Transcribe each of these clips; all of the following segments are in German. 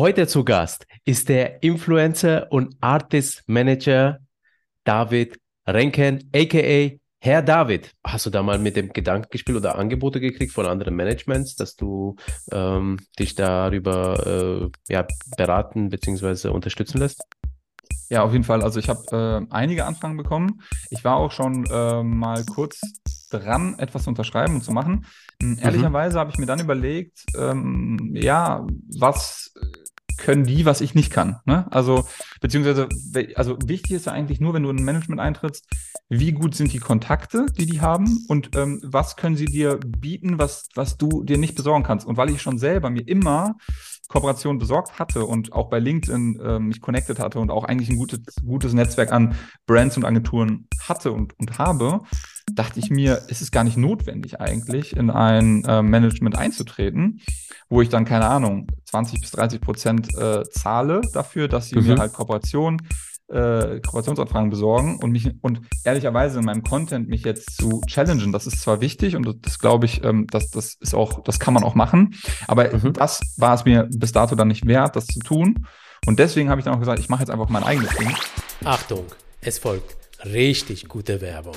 Heute zu Gast ist der Influencer und Artist Manager David Renken, aka Herr David. Hast du da mal mit dem Gedanken gespielt oder Angebote gekriegt von anderen Managements, dass du ähm, dich darüber äh, ja, beraten bzw. unterstützen lässt? Ja, auf jeden Fall. Also ich habe äh, einige Anfragen bekommen. Ich war auch schon äh, mal kurz dran, etwas zu unterschreiben und zu machen. Ähm, mhm. Ehrlicherweise habe ich mir dann überlegt, ähm, ja, was können die, was ich nicht kann. Ne? Also, beziehungsweise, also wichtig ist ja eigentlich nur, wenn du in ein Management eintrittst, wie gut sind die Kontakte, die die haben und ähm, was können sie dir bieten, was, was du dir nicht besorgen kannst. Und weil ich schon selber mir immer Kooperation besorgt hatte und auch bei LinkedIn äh, mich connected hatte und auch eigentlich ein gutes, gutes Netzwerk an Brands und Agenturen hatte und, und habe, dachte ich mir, ist es gar nicht notwendig eigentlich, in ein äh, Management einzutreten, wo ich dann, keine Ahnung, 20 bis 30 Prozent äh, zahle dafür, dass sie mhm. mir halt Kooperation äh, Kooperationsanfragen besorgen und mich und ehrlicherweise in meinem Content mich jetzt zu challengen, das ist zwar wichtig und das, das glaube ich, ähm, das, das ist auch, das kann man auch machen, aber mhm. das war es mir bis dato dann nicht wert, das zu tun. Und deswegen habe ich dann auch gesagt, ich mache jetzt einfach mein eigenes Ding. Achtung, es folgt richtig gute Werbung.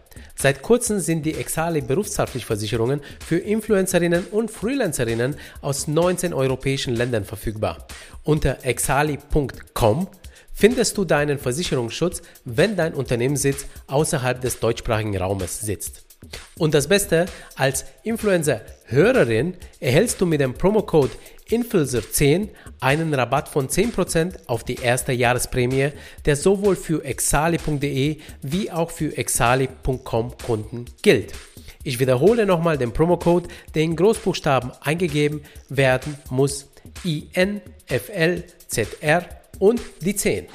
Seit kurzem sind die Exali Berufshaftpflichtversicherungen für Influencerinnen und Freelancerinnen aus 19 europäischen Ländern verfügbar. Unter exali.com findest du deinen Versicherungsschutz, wenn dein Unternehmenssitz außerhalb des deutschsprachigen Raumes sitzt. Und das Beste, als Influencer-Hörerin erhältst du mit dem Promocode Influencer10 einen Rabatt von 10% auf die erste Jahresprämie, der sowohl für exali.de wie auch für exali.com Kunden gilt. Ich wiederhole nochmal den Promocode, der in Großbuchstaben eingegeben werden muss. INFLZR und die 10.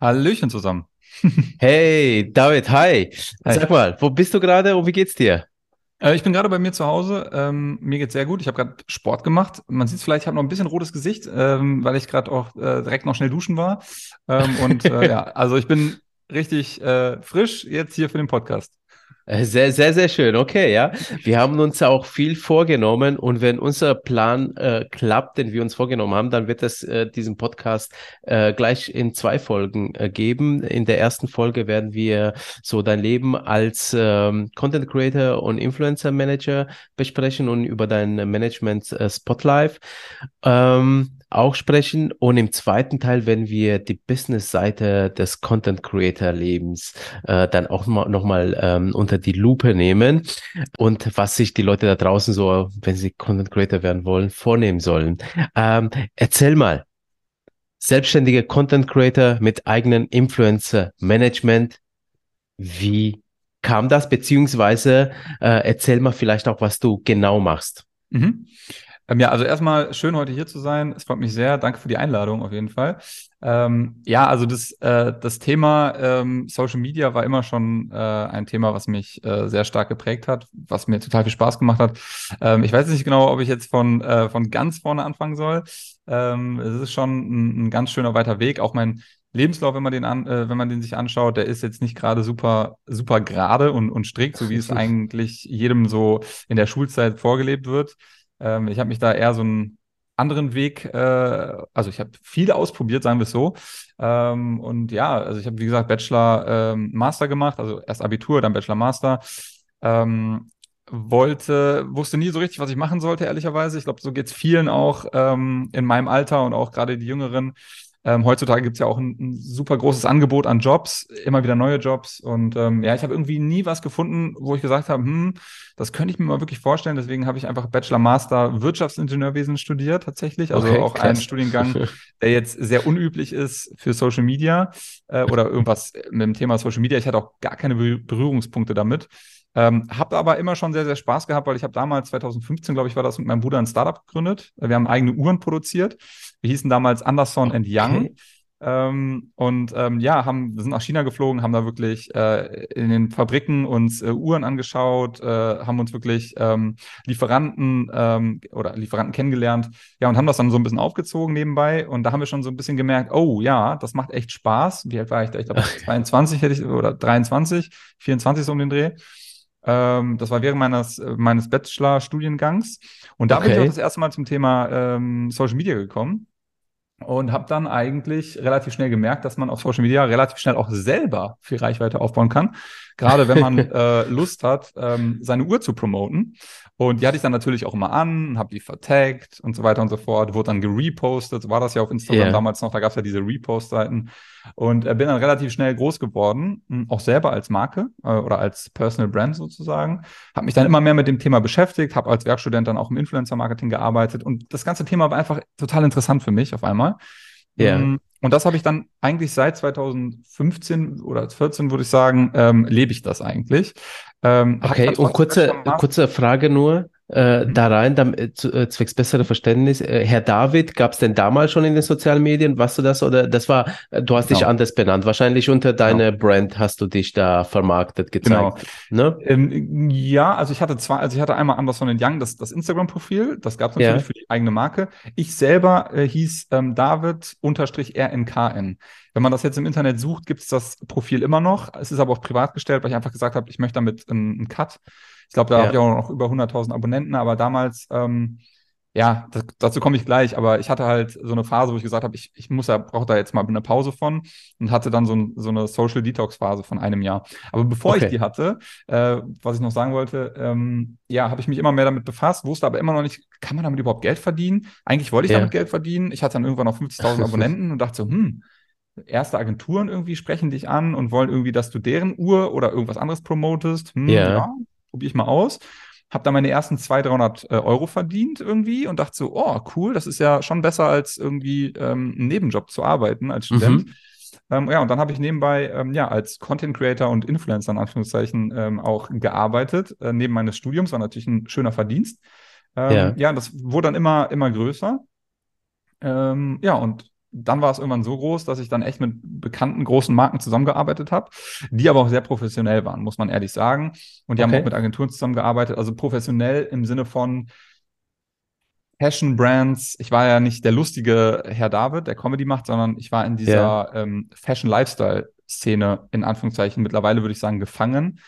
Hallöchen zusammen. hey, David, hi. hi. Sag mal, wo bist du gerade und wie geht's dir? Äh, ich bin gerade bei mir zu Hause. Ähm, mir geht's sehr gut. Ich habe gerade Sport gemacht. Man sieht vielleicht, ich habe noch ein bisschen rotes Gesicht, ähm, weil ich gerade auch äh, direkt noch schnell duschen war. Ähm, und äh, ja, also ich bin richtig äh, frisch jetzt hier für den Podcast. Äh, sehr, sehr, sehr schön. Okay, ja. Wir haben uns auch viel vorgenommen und wenn unser Plan äh, klappt, den wir uns vorgenommen haben, dann wird es äh, diesen Podcast äh, gleich in zwei Folgen äh, geben. In der ersten Folge werden wir so dein Leben als ähm, Content Creator und Influencer Manager besprechen und über dein Management äh, Spotlight. Ähm, auch sprechen. Und im zweiten Teil werden wir die Business-Seite des Content Creator Lebens äh, dann auch mal, nochmal ähm, unter die Lupe nehmen und was sich die Leute da draußen so, wenn sie Content Creator werden wollen, vornehmen sollen. Ähm, erzähl mal, selbstständige Content Creator mit eigenen Influencer Management, wie kam das? Beziehungsweise äh, erzähl mal vielleicht auch, was du genau machst. Mhm. Ähm, ja, also erstmal schön heute hier zu sein. Es freut mich sehr. Danke für die Einladung auf jeden Fall. Ähm, ja, also das, äh, das Thema ähm, Social Media war immer schon äh, ein Thema, was mich äh, sehr stark geprägt hat, was mir total viel Spaß gemacht hat. Ähm, ich weiß nicht genau, ob ich jetzt von, äh, von ganz vorne anfangen soll. Ähm, es ist schon ein, ein ganz schöner weiter Weg. Auch mein Lebenslauf, wenn man den an, äh, wenn man den sich anschaut, der ist jetzt nicht gerade super, super gerade und, und strikt, so wie es eigentlich jedem so in der Schulzeit vorgelebt wird. Ähm, ich habe mich da eher so einen anderen Weg, äh, also ich habe viele ausprobiert, sagen wir es so. Ähm, und ja, also ich habe, wie gesagt, Bachelor, ähm, Master gemacht, also erst Abitur, dann Bachelor, Master. Ähm, wollte, wusste nie so richtig, was ich machen sollte, ehrlicherweise. Ich glaube, so geht es vielen auch ähm, in meinem Alter und auch gerade die Jüngeren. Ähm, heutzutage gibt es ja auch ein, ein, super großes Angebot an Jobs, immer wieder neue Jobs. Und ähm, ja, ich habe irgendwie nie was gefunden, wo ich gesagt habe, hm, das könnte ich mir mal wirklich vorstellen. Deswegen habe ich einfach Bachelor Master Wirtschaftsingenieurwesen studiert tatsächlich. Also okay, auch krass. einen Studiengang, der jetzt sehr unüblich ist für Social Media äh, oder irgendwas mit dem Thema Social Media. Ich hatte auch gar keine Berührungspunkte damit. Ähm, habe aber immer schon sehr, sehr Spaß gehabt, weil ich habe damals, 2015, glaube ich, war das mit meinem Bruder ein Startup gegründet. Wir haben eigene Uhren produziert. Wir hießen damals Anderson okay. and Young. Ähm, und ähm, ja, haben, wir sind nach China geflogen, haben da wirklich äh, in den Fabriken uns äh, Uhren angeschaut, äh, haben uns wirklich ähm, Lieferanten ähm, oder Lieferanten kennengelernt, ja, und haben das dann so ein bisschen aufgezogen nebenbei. Und da haben wir schon so ein bisschen gemerkt, oh ja, das macht echt Spaß. Wie alt war ich da? Ich glaube, 22 hätte ich oder 23, 24 so um den Dreh. Ähm, das war während meines, meines Bachelor-Studiengangs. Und da okay. bin ich auch das erste Mal zum Thema ähm, Social Media gekommen und habe dann eigentlich relativ schnell gemerkt, dass man auf Social Media relativ schnell auch selber viel Reichweite aufbauen kann. Gerade wenn man äh, Lust hat, ähm, seine Uhr zu promoten. Und die hatte ich dann natürlich auch immer an, habe die vertaggt und so weiter und so fort, wurde dann gerepostet, so war das ja auf Instagram yeah. damals noch, da gab es ja diese Repost-Seiten. Und äh, bin dann relativ schnell groß geworden, hm, auch selber als Marke äh, oder als Personal Brand sozusagen. Habe mich dann immer mehr mit dem Thema beschäftigt, habe als Werkstudent dann auch im Influencer-Marketing gearbeitet und das ganze Thema war einfach total interessant für mich auf einmal. Yeah. Und das habe ich dann eigentlich seit 2015 oder 2014, würde ich sagen, ähm, lebe ich das eigentlich. Ähm, okay, und kurze, kurze Frage nur äh, mhm. da rein, damit, äh, zu, äh, zwecks besserer Verständnis. Äh, Herr David, gab es denn damals schon in den sozialen Medien, was du das oder das war, äh, du hast genau. dich anders benannt. Wahrscheinlich unter deiner genau. Brand hast du dich da vermarktet, gezeigt. Genau. Ne? Ähm, ja, also ich hatte zwei, also ich hatte einmal Anderson Young, das, das Instagram-Profil, das gab es natürlich ja. für die eigene Marke. Ich selber äh, hieß ähm, David-RNKN. Wenn man das jetzt im Internet sucht, gibt es das Profil immer noch. Es ist aber auch privat gestellt, weil ich einfach gesagt habe, ich möchte damit einen, einen Cut. Ich glaube, da ja. habe ich auch noch über 100.000 Abonnenten, aber damals, ähm, ja, das, dazu komme ich gleich, aber ich hatte halt so eine Phase, wo ich gesagt habe, ich, ich muss ja, brauche da jetzt mal eine Pause von und hatte dann so, ein, so eine Social Detox Phase von einem Jahr. Aber bevor okay. ich die hatte, äh, was ich noch sagen wollte, ähm, ja, habe ich mich immer mehr damit befasst, wusste aber immer noch nicht, kann man damit überhaupt Geld verdienen? Eigentlich wollte ich ja. damit Geld verdienen. Ich hatte dann irgendwann noch 50.000 Abonnenten und dachte so, hm, erste Agenturen irgendwie sprechen dich an und wollen irgendwie, dass du deren Uhr oder irgendwas anderes promotest. Hm, ja. ja probiere ich mal aus. Habe da meine ersten 200, 300 äh, Euro verdient irgendwie und dachte so, oh, cool, das ist ja schon besser als irgendwie ähm, einen Nebenjob zu arbeiten als Student. Mhm. Ähm, ja, und dann habe ich nebenbei ähm, ja als Content Creator und Influencer in Anführungszeichen ähm, auch gearbeitet, äh, neben meines Studiums, war natürlich ein schöner Verdienst. Ähm, ja. ja, das wurde dann immer, immer größer. Ähm, ja, und dann war es irgendwann so groß, dass ich dann echt mit bekannten großen Marken zusammengearbeitet habe, die aber auch sehr professionell waren, muss man ehrlich sagen. Und die okay. haben auch mit Agenturen zusammengearbeitet, also professionell im Sinne von Fashion Brands. Ich war ja nicht der lustige Herr David, der Comedy macht, sondern ich war in dieser yeah. ähm, Fashion Lifestyle Szene in Anführungszeichen mittlerweile würde ich sagen gefangen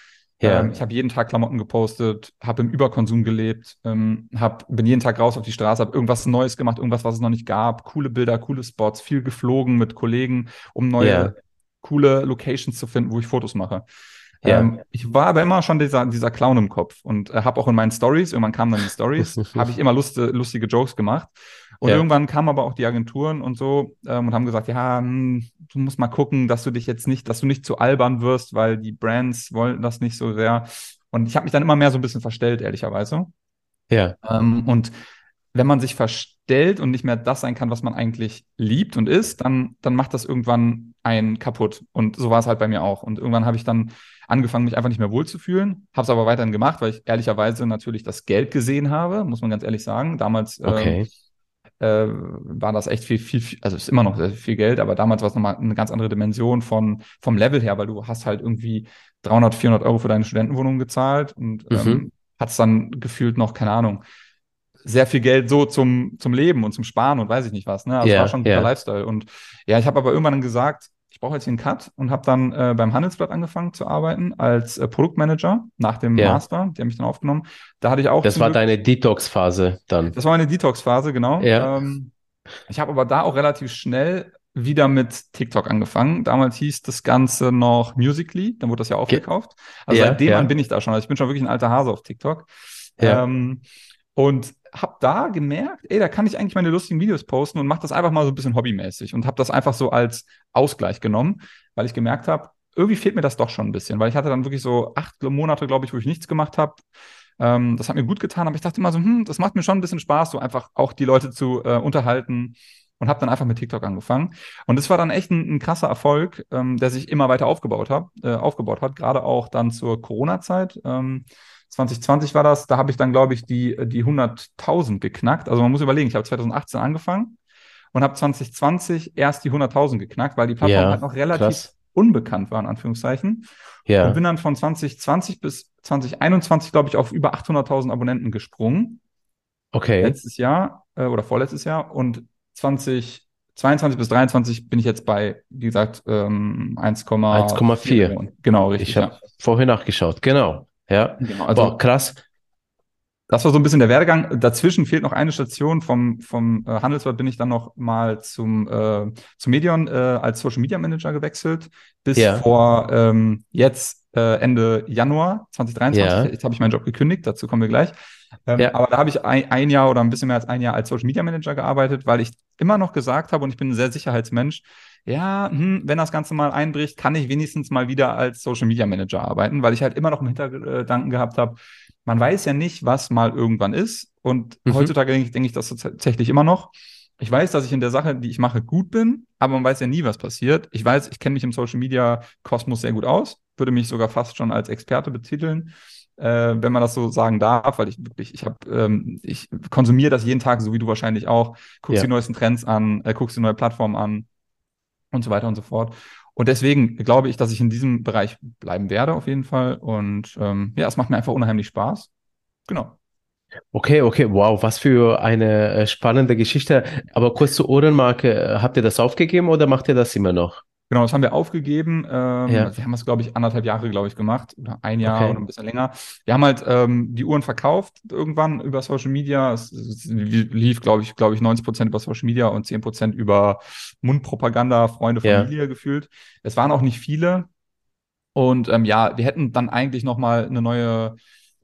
ja. Ähm, ich habe jeden Tag Klamotten gepostet, habe im Überkonsum gelebt, ähm, hab, bin jeden Tag raus auf die Straße, habe irgendwas Neues gemacht, irgendwas, was es noch nicht gab, coole Bilder, coole Spots, viel geflogen mit Kollegen, um neue ja. coole Locations zu finden, wo ich Fotos mache. Ja. Ähm, ich war aber immer schon dieser, dieser Clown im Kopf und äh, habe auch in meinen Stories, irgendwann kamen dann die Stories, habe ich immer Lust, lustige Jokes gemacht. Und ja. irgendwann kamen aber auch die Agenturen und so ähm, und haben gesagt, ja, hm, du musst mal gucken, dass du dich jetzt nicht, dass du nicht zu albern wirst, weil die Brands wollen das nicht so sehr. Und ich habe mich dann immer mehr so ein bisschen verstellt, ehrlicherweise. Ja. Ähm, und wenn man sich verstellt und nicht mehr das sein kann, was man eigentlich liebt und ist, dann, dann macht das irgendwann einen kaputt. Und so war es halt bei mir auch. Und irgendwann habe ich dann angefangen, mich einfach nicht mehr wohlzufühlen, habe es aber weiterhin gemacht, weil ich ehrlicherweise natürlich das Geld gesehen habe, muss man ganz ehrlich sagen. Damals ähm, okay. äh, war das echt viel, viel, viel, also ist immer noch sehr viel Geld, aber damals war es nochmal eine ganz andere Dimension von, vom Level her, weil du hast halt irgendwie 300, 400 Euro für deine Studentenwohnung gezahlt und mhm. ähm, hat dann gefühlt noch, keine Ahnung, sehr viel Geld so zum, zum Leben und zum Sparen und weiß ich nicht was. Ne? Also yeah, war schon ein guter yeah. Lifestyle. Und ja, ich habe aber irgendwann gesagt, ich brauche jetzt hier einen Cut und habe dann äh, beim Handelsblatt angefangen zu arbeiten als äh, Produktmanager nach dem ja. Master. Die haben mich dann aufgenommen. Da hatte ich auch. Das war Glück, deine Detox-Phase dann. Das war meine Detox-Phase, genau. Ja. Ähm, ich habe aber da auch relativ schnell wieder mit TikTok angefangen. Damals hieß das Ganze noch Musically, dann wurde das ja aufgekauft. Also ja, seitdem ja. bin ich da schon. Also ich bin schon wirklich ein alter Hase auf TikTok. Ja. Ähm, und habe da gemerkt, ey, da kann ich eigentlich meine lustigen Videos posten und mache das einfach mal so ein bisschen hobbymäßig und habe das einfach so als Ausgleich genommen, weil ich gemerkt habe, irgendwie fehlt mir das doch schon ein bisschen, weil ich hatte dann wirklich so acht Monate, glaube ich, wo ich nichts gemacht habe. Ähm, das hat mir gut getan, aber ich dachte immer so, hm, das macht mir schon ein bisschen Spaß, so einfach auch die Leute zu äh, unterhalten und habe dann einfach mit TikTok angefangen. Und das war dann echt ein, ein krasser Erfolg, ähm, der sich immer weiter aufgebaut hat, äh, aufgebaut hat, gerade auch dann zur Corona-Zeit. Ähm, 2020 war das, da habe ich dann, glaube ich, die, die 100.000 geknackt. Also man muss überlegen, ich habe 2018 angefangen und habe 2020 erst die 100.000 geknackt, weil die Plattform Ja, halt noch relativ krass. unbekannt war, in Anführungszeichen. Und Ja, bin dann von 2020 bis 2021, glaube ich, auf über 800.000 Abonnenten gesprungen. okay. Letztes Jahr äh, oder vorletztes Jahr. Und 2022 bis 2023 bin ich jetzt bei, wie gesagt, ähm, 1,4 1,4. Millionen. Genau, richtig. Ich habe vorher nachgeschaut. Genau. Ja. genau, also Boah, krass. das war so ein bisschen der Werdegang. Dazwischen fehlt noch eine Station. Vom, vom äh, Handelsblatt bin ich dann noch mal zum, äh, zum Medion äh, als Social Media Manager gewechselt. Bis Ja. vor ähm, jetzt äh, Ende Januar 2023. Ja. Jetzt habe ich meinen Job gekündigt, dazu kommen wir gleich. Ähm, Ja. Aber da habe ich ein, ein Jahr oder ein bisschen mehr als ein Jahr als Social Media Manager gearbeitet, weil ich immer noch gesagt habe, und ich bin ein sehr Sicherheitsmensch, ja, hm, wenn das Ganze mal einbricht, kann ich wenigstens mal wieder als Social Media Manager arbeiten, weil ich halt immer noch im Hintergedanken gehabt habe, man weiß ja nicht, was mal irgendwann ist. Und Mhm. heutzutage denke ich, denke ich das tatsächlich immer noch. Ich weiß, dass ich in der Sache, die ich mache, gut bin, aber man weiß ja nie, was passiert. Ich weiß, ich kenne mich im Social Media Kosmos sehr gut aus, würde mich sogar fast schon als Experte betiteln, äh, wenn man das so sagen darf, weil ich wirklich, ich habe, ähm, ich konsumiere das jeden Tag, so wie du wahrscheinlich auch, guckst Ja. die neuesten Trends an, äh, guckst die neue Plattform an und so weiter und so fort. Und deswegen glaube ich, dass ich in diesem Bereich bleiben werde, auf jeden Fall. Und ähm, ja, es macht mir einfach unheimlich Spaß. Genau. Okay, okay, wow, was für eine äh, spannende Geschichte. Aber kurz zur Ohrenmarke, äh, habt ihr das aufgegeben oder macht ihr das immer noch? Genau, das haben wir aufgegeben. Ähm, Ja. Wir haben es, glaube ich, anderthalb Jahre, glaube ich, gemacht. Oder ein Jahr Okay. oder ein bisschen länger. Wir haben halt ähm, die Uhren verkauft irgendwann über Social Media. Es, es lief, glaube ich, glaube ich, 90 Prozent über Social Media und 10 Prozent über Mundpropaganda, Freunde, Ja. Familie gefühlt. Es waren auch nicht viele. Und ähm, ja, wir hätten dann eigentlich noch mal eine neue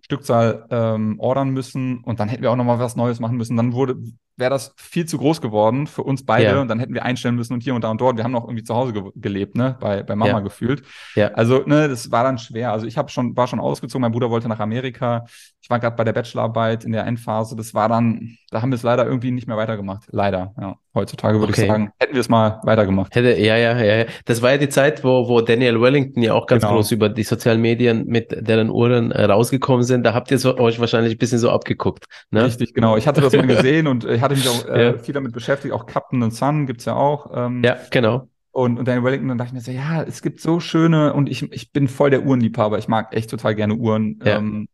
Stückzahl ähm, ordern müssen und dann hätten wir auch noch mal was Neues machen müssen. Dann wurde wäre das viel zu groß geworden für uns beide Ja. und dann hätten wir einstellen müssen und hier und da und dort. Wir haben noch irgendwie zu Hause ge gelebt, ne, bei, bei Mama Ja. gefühlt. Ja. Also, ne, das war dann schwer. Also ich habe schon, war schon ausgezogen, mein Bruder wollte nach Amerika. Ich war gerade bei der Bachelorarbeit in der Endphase. Das war dann, da haben wir es leider irgendwie nicht mehr weitergemacht. Leider, ja. Heutzutage würde Okay. ich sagen, hätten wir es mal weitergemacht. Hätte, ja, ja, ja. Das war ja die Zeit, wo, wo Daniel Wellington ja auch ganz Genau. groß über die sozialen Medien mit deren Uhren äh, rausgekommen sind. Da habt ihr so, euch wahrscheinlich ein bisschen so abgeguckt. Ne? Richtig, genau. Ich hatte das mal gesehen und ich hatte mich auch äh, Ja. viel damit beschäftigt. Auch Captain and Sun gibt's ja auch. Ähm, Ja, genau. Und, und Daniel Wellington, dann dachte ich mir so, ja, es gibt so schöne und ich, ich bin voll der Uhrenliebhaber. Ich mag echt total gerne Uhren. Ja. Ähm,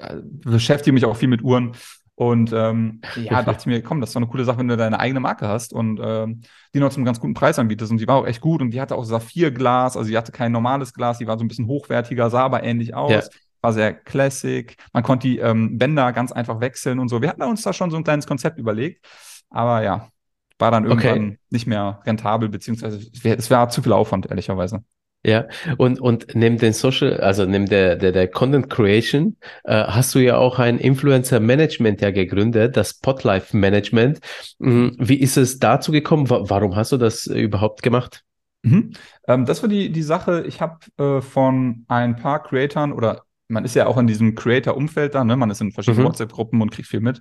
äh, beschäftige mich auch viel mit Uhren. Und ähm, ja, dachte ich mir, komm, das ist doch eine coole Sache, wenn du deine eigene Marke hast und ähm, die noch zum ganz guten Preis anbietest. Und die war auch echt gut und die hatte auch Saphirglas, also die hatte kein normales Glas, die war so ein bisschen hochwertiger, sah aber ähnlich aus. Ja. War sehr classic. Man konnte die ähm, Bänder ganz einfach wechseln und so. Wir hatten uns da schon so ein kleines Konzept überlegt. Aber ja, war dann Okay. irgendwann nicht mehr rentabel, beziehungsweise es war zu viel Aufwand, ehrlicherweise. Ja, und, und neben den Social, also neben der, der, der Content Creation, äh, hast du ja auch ein Influencer Management ja gegründet, das Spotlife Management. Mm, Wie ist es dazu gekommen? Wa- Warum hast du das überhaupt gemacht? Mhm. Ähm, das war die, die Sache. Ich habe äh, von ein paar Creatoren oder man ist ja auch in diesem Creator-Umfeld da, ne? Man ist in verschiedenen Mhm. WhatsApp-Gruppen und kriegt viel mit.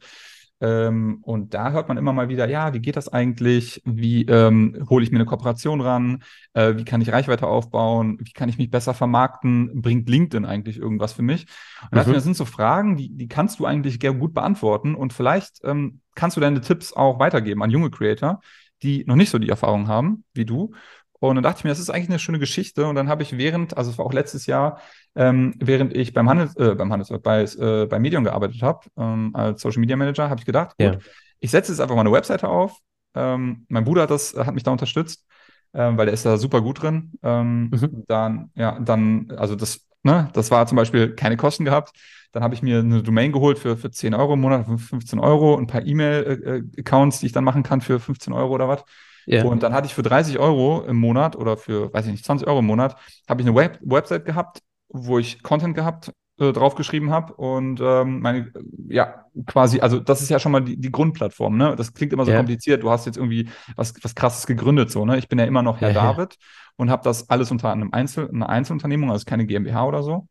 Ähm, und da hört man immer mal wieder, ja, wie geht das eigentlich? Wie ähm, hole ich mir eine Kooperation ran? Äh, wie kann ich Reichweite aufbauen? Wie kann ich mich besser vermarkten? Bringt LinkedIn eigentlich irgendwas für mich? Und Mhm. das sind so Fragen, die, die kannst du eigentlich gut beantworten und vielleicht ähm, kannst du deine Tipps auch weitergeben an junge Creator, die noch nicht so die Erfahrung haben wie du. Und dann dachte ich mir, das ist eigentlich eine schöne Geschichte. Und dann habe ich während, also es war auch letztes Jahr, ähm, während ich beim Handels, äh, beim Handels, bei, äh, bei Medium gearbeitet habe, ähm, als Social Media Manager, habe ich gedacht, gut, Ja. ich setze jetzt einfach mal eine Webseite auf. Ähm, mein Bruder hat das, hat mich da unterstützt, ähm, weil der ist da super gut drin. Ähm, Mhm. Dann, ja, dann, also das, ne, das war zum Beispiel keine Kosten gehabt. Dann habe ich mir eine Domain geholt für, für 10 Euro im Monat, für 15 Euro, ein paar E-Mail-Accounts, die ich dann machen kann für 15 Euro oder was. Ja, Und dann hatte ich für 30 Euro im Monat oder für, weiß ich nicht, 20 Euro im Monat, habe ich eine Web Website gehabt, wo ich Content gehabt, äh, draufgeschrieben habe und ähm, meine, ja, quasi, also das ist ja schon mal die, die Grundplattform, ne? Das klingt immer so Ja. kompliziert. Du hast jetzt irgendwie was, was krasses gegründet, so, ne? Ich bin ja immer noch Herr ja. David und habe das alles unter einem Einzel, einer Einzelunternehmung, also keine GmbH oder so.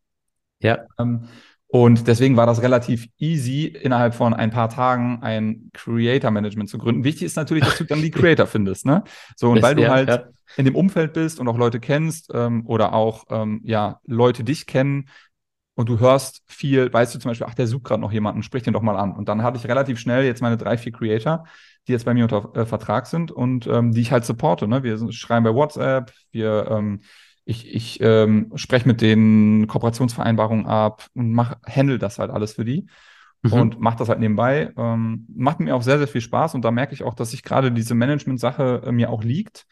ja, Ähm, und deswegen war das relativ easy, innerhalb von ein paar Tagen ein Creator-Management zu gründen. Wichtig ist natürlich, dass du dann die Creator findest, ne? So, und weil du halt ja. in dem Umfeld bist und auch Leute kennst ähm, oder auch, ähm, ja, Leute dich kennen und du hörst viel, weißt du zum Beispiel, ach, der sucht gerade noch jemanden, sprich den doch mal an. Und dann hatte ich relativ schnell jetzt meine drei, vier Creator, die jetzt bei mir unter äh, Vertrag sind und ähm, die ich halt supporte. Ne? Wir schreiben bei WhatsApp, wir ähm, ich, ich ähm, spreche mit den Kooperationsvereinbarungen ab und mach, handle das halt alles für die mhm. und mache das halt nebenbei. Ähm, macht mir auch sehr, sehr viel Spaß und da merke ich auch, dass sich gerade diese Management-Sache äh, mir auch liegt.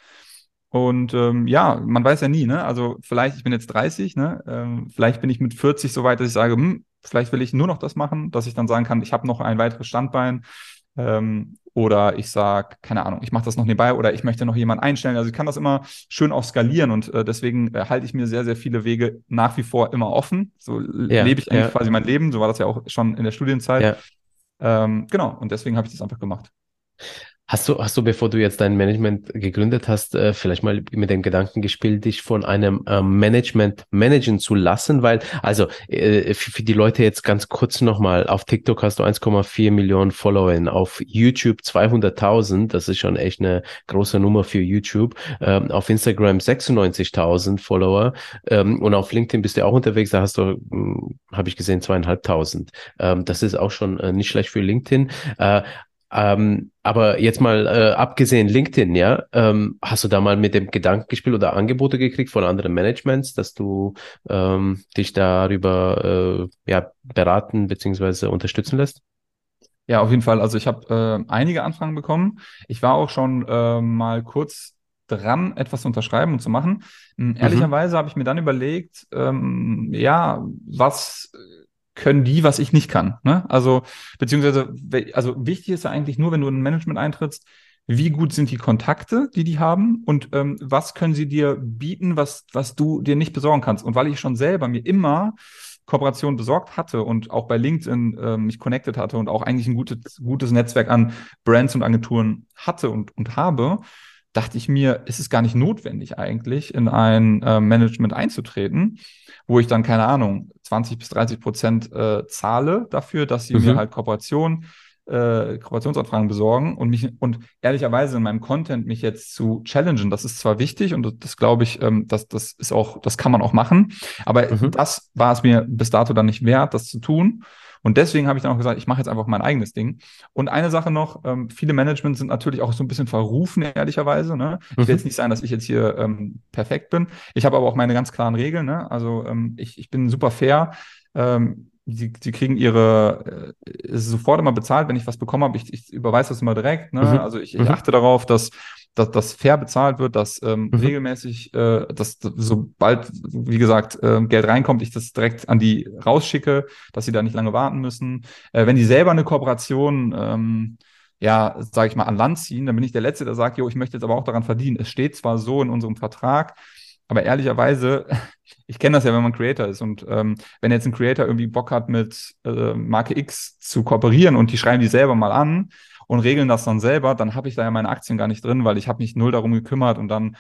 Und ähm, ja, man weiß ja nie, ne? Also vielleicht, ich bin jetzt 30, ne? Ähm, vielleicht bin ich mit 40 so weit, dass ich sage, hm, vielleicht will ich nur noch das machen, dass ich dann sagen kann, ich habe noch ein weiteres Standbein. Ähm, oder ich sage, keine Ahnung, ich mache das noch nebenbei oder ich möchte noch jemanden einstellen. Also ich kann das immer schön auch skalieren und äh, deswegen äh, halte ich mir sehr, sehr viele Wege nach wie vor immer offen. So ja, lebe ich eigentlich ja. quasi mein Leben. So war das ja auch schon in der Studienzeit. Ja. Ähm, genau, und deswegen habe ich das einfach gemacht. Hast du, hast du, bevor du jetzt dein Management gegründet hast, äh, vielleicht mal mit dem Gedanken gespielt, dich von einem ähm, Management managen zu lassen? Weil, also äh, für, die Leute jetzt ganz kurz nochmal, auf TikTok hast du 1,4 Millionen Follower, auf YouTube 200.000, das ist schon echt eine große Nummer für YouTube, ähm, auf Instagram 96.000 Follower ähm, und auf LinkedIn bist du auch unterwegs, da hast du, hm, habe ich gesehen, zweieinhalbtausend. Das ist auch schon äh, nicht schlecht für LinkedIn. Äh, ähm, aber jetzt mal äh, abgesehen LinkedIn, ja, ähm, hast du da mal mit dem Gedanken gespielt oder Angebote gekriegt von anderen Managements, dass du ähm, dich darüber äh, ja, beraten bzw. unterstützen lässt? Ja, auf jeden Fall. Also ich habe äh, einige Anfragen bekommen. Ich war auch schon äh, mal kurz dran, etwas zu unterschreiben und zu machen. Hm, ehrlicherweise mhm. habe ich mir dann überlegt, ähm, ja, was können die, was ich nicht kann. Ne? Also, beziehungsweise, also wichtig ist ja eigentlich nur, wenn du in ein Management eintrittst, wie gut sind die Kontakte, die die haben und ähm, was können sie dir bieten, was, was du dir nicht besorgen kannst. Und weil ich schon selber mir immer Kooperation besorgt hatte und auch bei LinkedIn äh, mich connected hatte und auch eigentlich ein gutes, gutes Netzwerk an Brands und Agenturen hatte und, und habe, dachte ich mir, ist es gar nicht notwendig eigentlich, in ein äh, Management einzutreten, wo ich dann, keine Ahnung, 20 bis 30 Prozent äh, zahle dafür, dass sie mhm. mir halt Kooperation, äh, Kooperationsanfragen besorgen und mich und ehrlicherweise in meinem Content mich jetzt zu challengen, das ist zwar wichtig und das, das glaube ich, ähm, das, das ist auch, das kann man auch machen, aber mhm. das war es mir bis dato dann nicht wert, das zu tun. Und deswegen habe ich dann auch gesagt, ich mache jetzt einfach mein eigenes Ding. Und eine Sache noch, ähm, viele Management sind natürlich auch so ein bisschen verrufen, ehrlicherweise. Ne? Ich will mhm. jetzt nicht sagen, dass ich jetzt hier ähm, perfekt bin. Ich habe aber auch meine ganz klaren Regeln. Ne? Also ähm, ich, ich bin super fair. Ähm, sie, sie kriegen ihre, äh, sofort immer bezahlt, wenn ich was bekommen habe. Ich, ich überweise das immer direkt. Ne? Mhm. Also ich, ich mhm. achte darauf, dass dass das fair bezahlt wird, dass ähm, mhm. regelmäßig, äh, dass, sobald, wie gesagt, äh, Geld reinkommt, ich das direkt an die rausschicke, dass sie da nicht lange warten müssen. Äh, wenn die selber eine Kooperation ähm, ja, sage ich mal, an Land ziehen, dann bin ich der Letzte, der sagt, jo, ich möchte jetzt aber auch daran verdienen. Es steht zwar so in unserem Vertrag, aber ehrlicherweise, ich kenne das ja, wenn man Creator ist und ähm, wenn jetzt ein Creator irgendwie Bock hat, mit äh, Marke X zu kooperieren und die schreiben die selber mal an, und regeln das dann selber, dann habe ich da ja meine Aktien gar nicht drin, weil ich habe mich null darum gekümmert und dann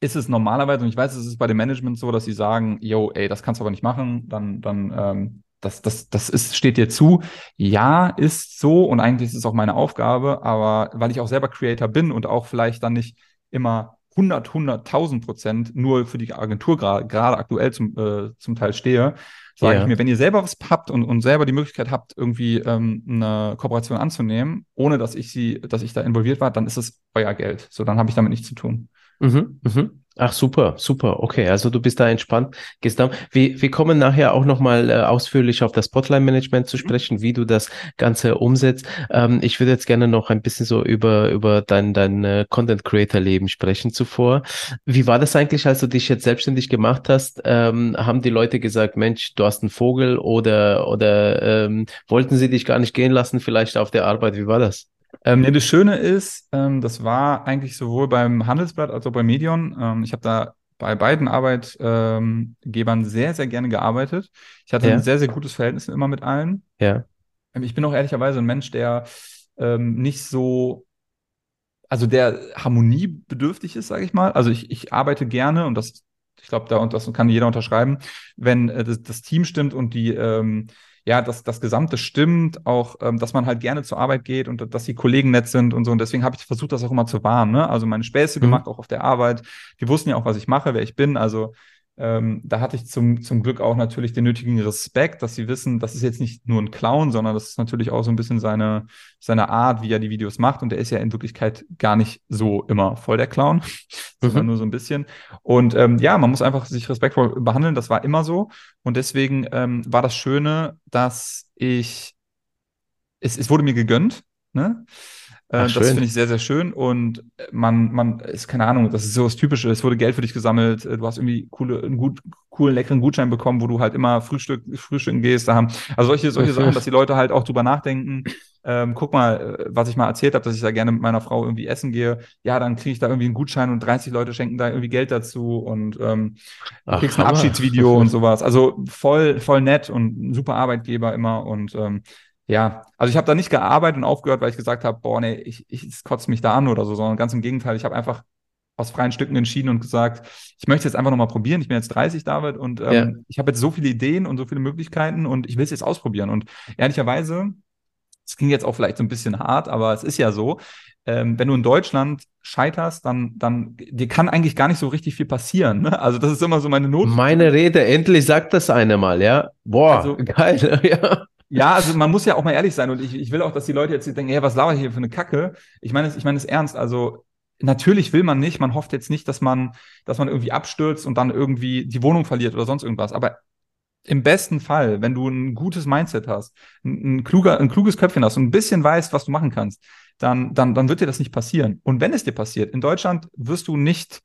ist es normalerweise, und ich weiß, es ist bei dem Management so, dass sie sagen, yo, ey, das kannst du aber nicht machen, dann, dann, ähm, das, das, das ist, steht dir zu. Ja, ist so und eigentlich ist es auch meine Aufgabe, aber weil ich auch selber Creator bin und auch vielleicht dann nicht immer 100, 100.000 Prozent nur für die Agentur gerade aktuell zum, äh, zum Teil stehe, sage ja. ich mir, wenn ihr selber was habt und, und selber die Möglichkeit habt, irgendwie ähm, eine Kooperation anzunehmen, ohne dass ich sie, dass ich da involviert war, dann ist es euer Geld. So, dann habe ich damit nichts zu tun. Mhm, mhm. Ach super, super. Okay, also du bist da entspannt. Da. Wir, wir kommen nachher auch nochmal äh, ausführlich auf das Spotlight-Management zu mhm. sprechen, wie du das Ganze umsetzt. Ähm, ich würde jetzt gerne noch ein bisschen so über, über dein, dein äh, Content-Creator-Leben sprechen zuvor. Wie war das eigentlich, als du dich jetzt selbstständig gemacht hast? Ähm, haben die Leute gesagt, Mensch, du hast einen Vogel oder, oder ähm, wollten sie dich gar nicht gehen lassen, vielleicht auf der Arbeit? Wie war das? Ähm, nee, das Schöne ist, ähm, das war eigentlich sowohl beim Handelsblatt als auch bei Medion. Ähm, ich habe da bei beiden Arbeitgebern sehr, sehr gerne gearbeitet. Ich hatte ja. ein sehr, sehr gutes Verhältnis immer mit allen. Ja. Ähm, ich bin auch ehrlicherweise ein Mensch, der ähm, nicht so, also der harmoniebedürftig ist, sage ich mal. Also ich, ich arbeite gerne und das, ich glaube, da und das kann jeder unterschreiben, wenn äh, das, das Team stimmt und die ähm, ja, dass das Gesamte stimmt, auch, ähm, dass man halt gerne zur Arbeit geht und dass die Kollegen nett sind und so. Und deswegen habe ich versucht, das auch immer zu wahren. Ne? Also meine Späße mhm. gemacht, auch auf der Arbeit. Die wussten ja auch, was ich mache, wer ich bin. Also ähm, da hatte ich zum, zum Glück auch natürlich den nötigen Respekt, dass sie wissen, das ist jetzt nicht nur ein Clown, sondern das ist natürlich auch so ein bisschen seine, seine Art, wie er die Videos macht. Und er ist ja in Wirklichkeit gar nicht so immer voll der Clown, sondern mhm. nur so ein bisschen. Und ähm, ja, man muss einfach sich respektvoll behandeln. Das war immer so. Und deswegen ähm, war das Schöne, dass ich, es, es wurde mir gegönnt. Ne? Äh, Ach, das finde ich sehr, sehr schön. Und man, man ist keine Ahnung, das ist so das Typische. Es wurde Geld für dich gesammelt. Du hast irgendwie coole, einen gut, coolen, leckeren Gutschein bekommen, wo du halt immer Frühstück, frühstücken gehst. Da haben, also solche, solche Sachen, dass die Leute halt auch drüber nachdenken. Ähm, guck mal, äh, was ich mal erzählt habe, dass ich da gerne mit meiner Frau irgendwie essen gehe. Ja, dann kriege ich da irgendwie einen Gutschein und 30 Leute schenken da irgendwie Geld dazu und ähm, Ach, kriegst ein Abschiedsvideo und sowas. Also voll, voll nett und ein super Arbeitgeber immer und ähm, ja, also ich habe da nicht gearbeitet und aufgehört, weil ich gesagt habe, boah, nee, ich, ich es kotzt mich da an oder so, sondern ganz im Gegenteil, ich habe einfach aus freien Stücken entschieden und gesagt, ich möchte jetzt einfach nochmal probieren. Ich bin jetzt 30, David, und ähm, ja. ich habe jetzt so viele Ideen und so viele Möglichkeiten und ich will es jetzt ausprobieren. Und ehrlicherweise, es ging jetzt auch vielleicht so ein bisschen hart, aber es ist ja so, ähm, wenn du in Deutschland scheiterst, dann, dann dir kann eigentlich gar nicht so richtig viel passieren. Ne? Also das ist immer so meine Not. Meine Rede, endlich sagt das eine mal, ja. Boah, also, geil, ja. Ja, also man muss ja auch mal ehrlich sein und ich, ich will auch, dass die Leute jetzt denken, hey, was laber ich hier für eine Kacke? Ich meine, ich meine es ernst. Also natürlich will man nicht, man hofft jetzt nicht, dass man, dass man irgendwie abstürzt und dann irgendwie die Wohnung verliert oder sonst irgendwas. Aber im besten Fall, wenn du ein gutes Mindset hast, ein, ein, kluger, ein kluges Köpfchen hast und ein bisschen weißt, was du machen kannst, dann, dann, dann wird dir das nicht passieren. Und wenn es dir passiert, in Deutschland wirst du nicht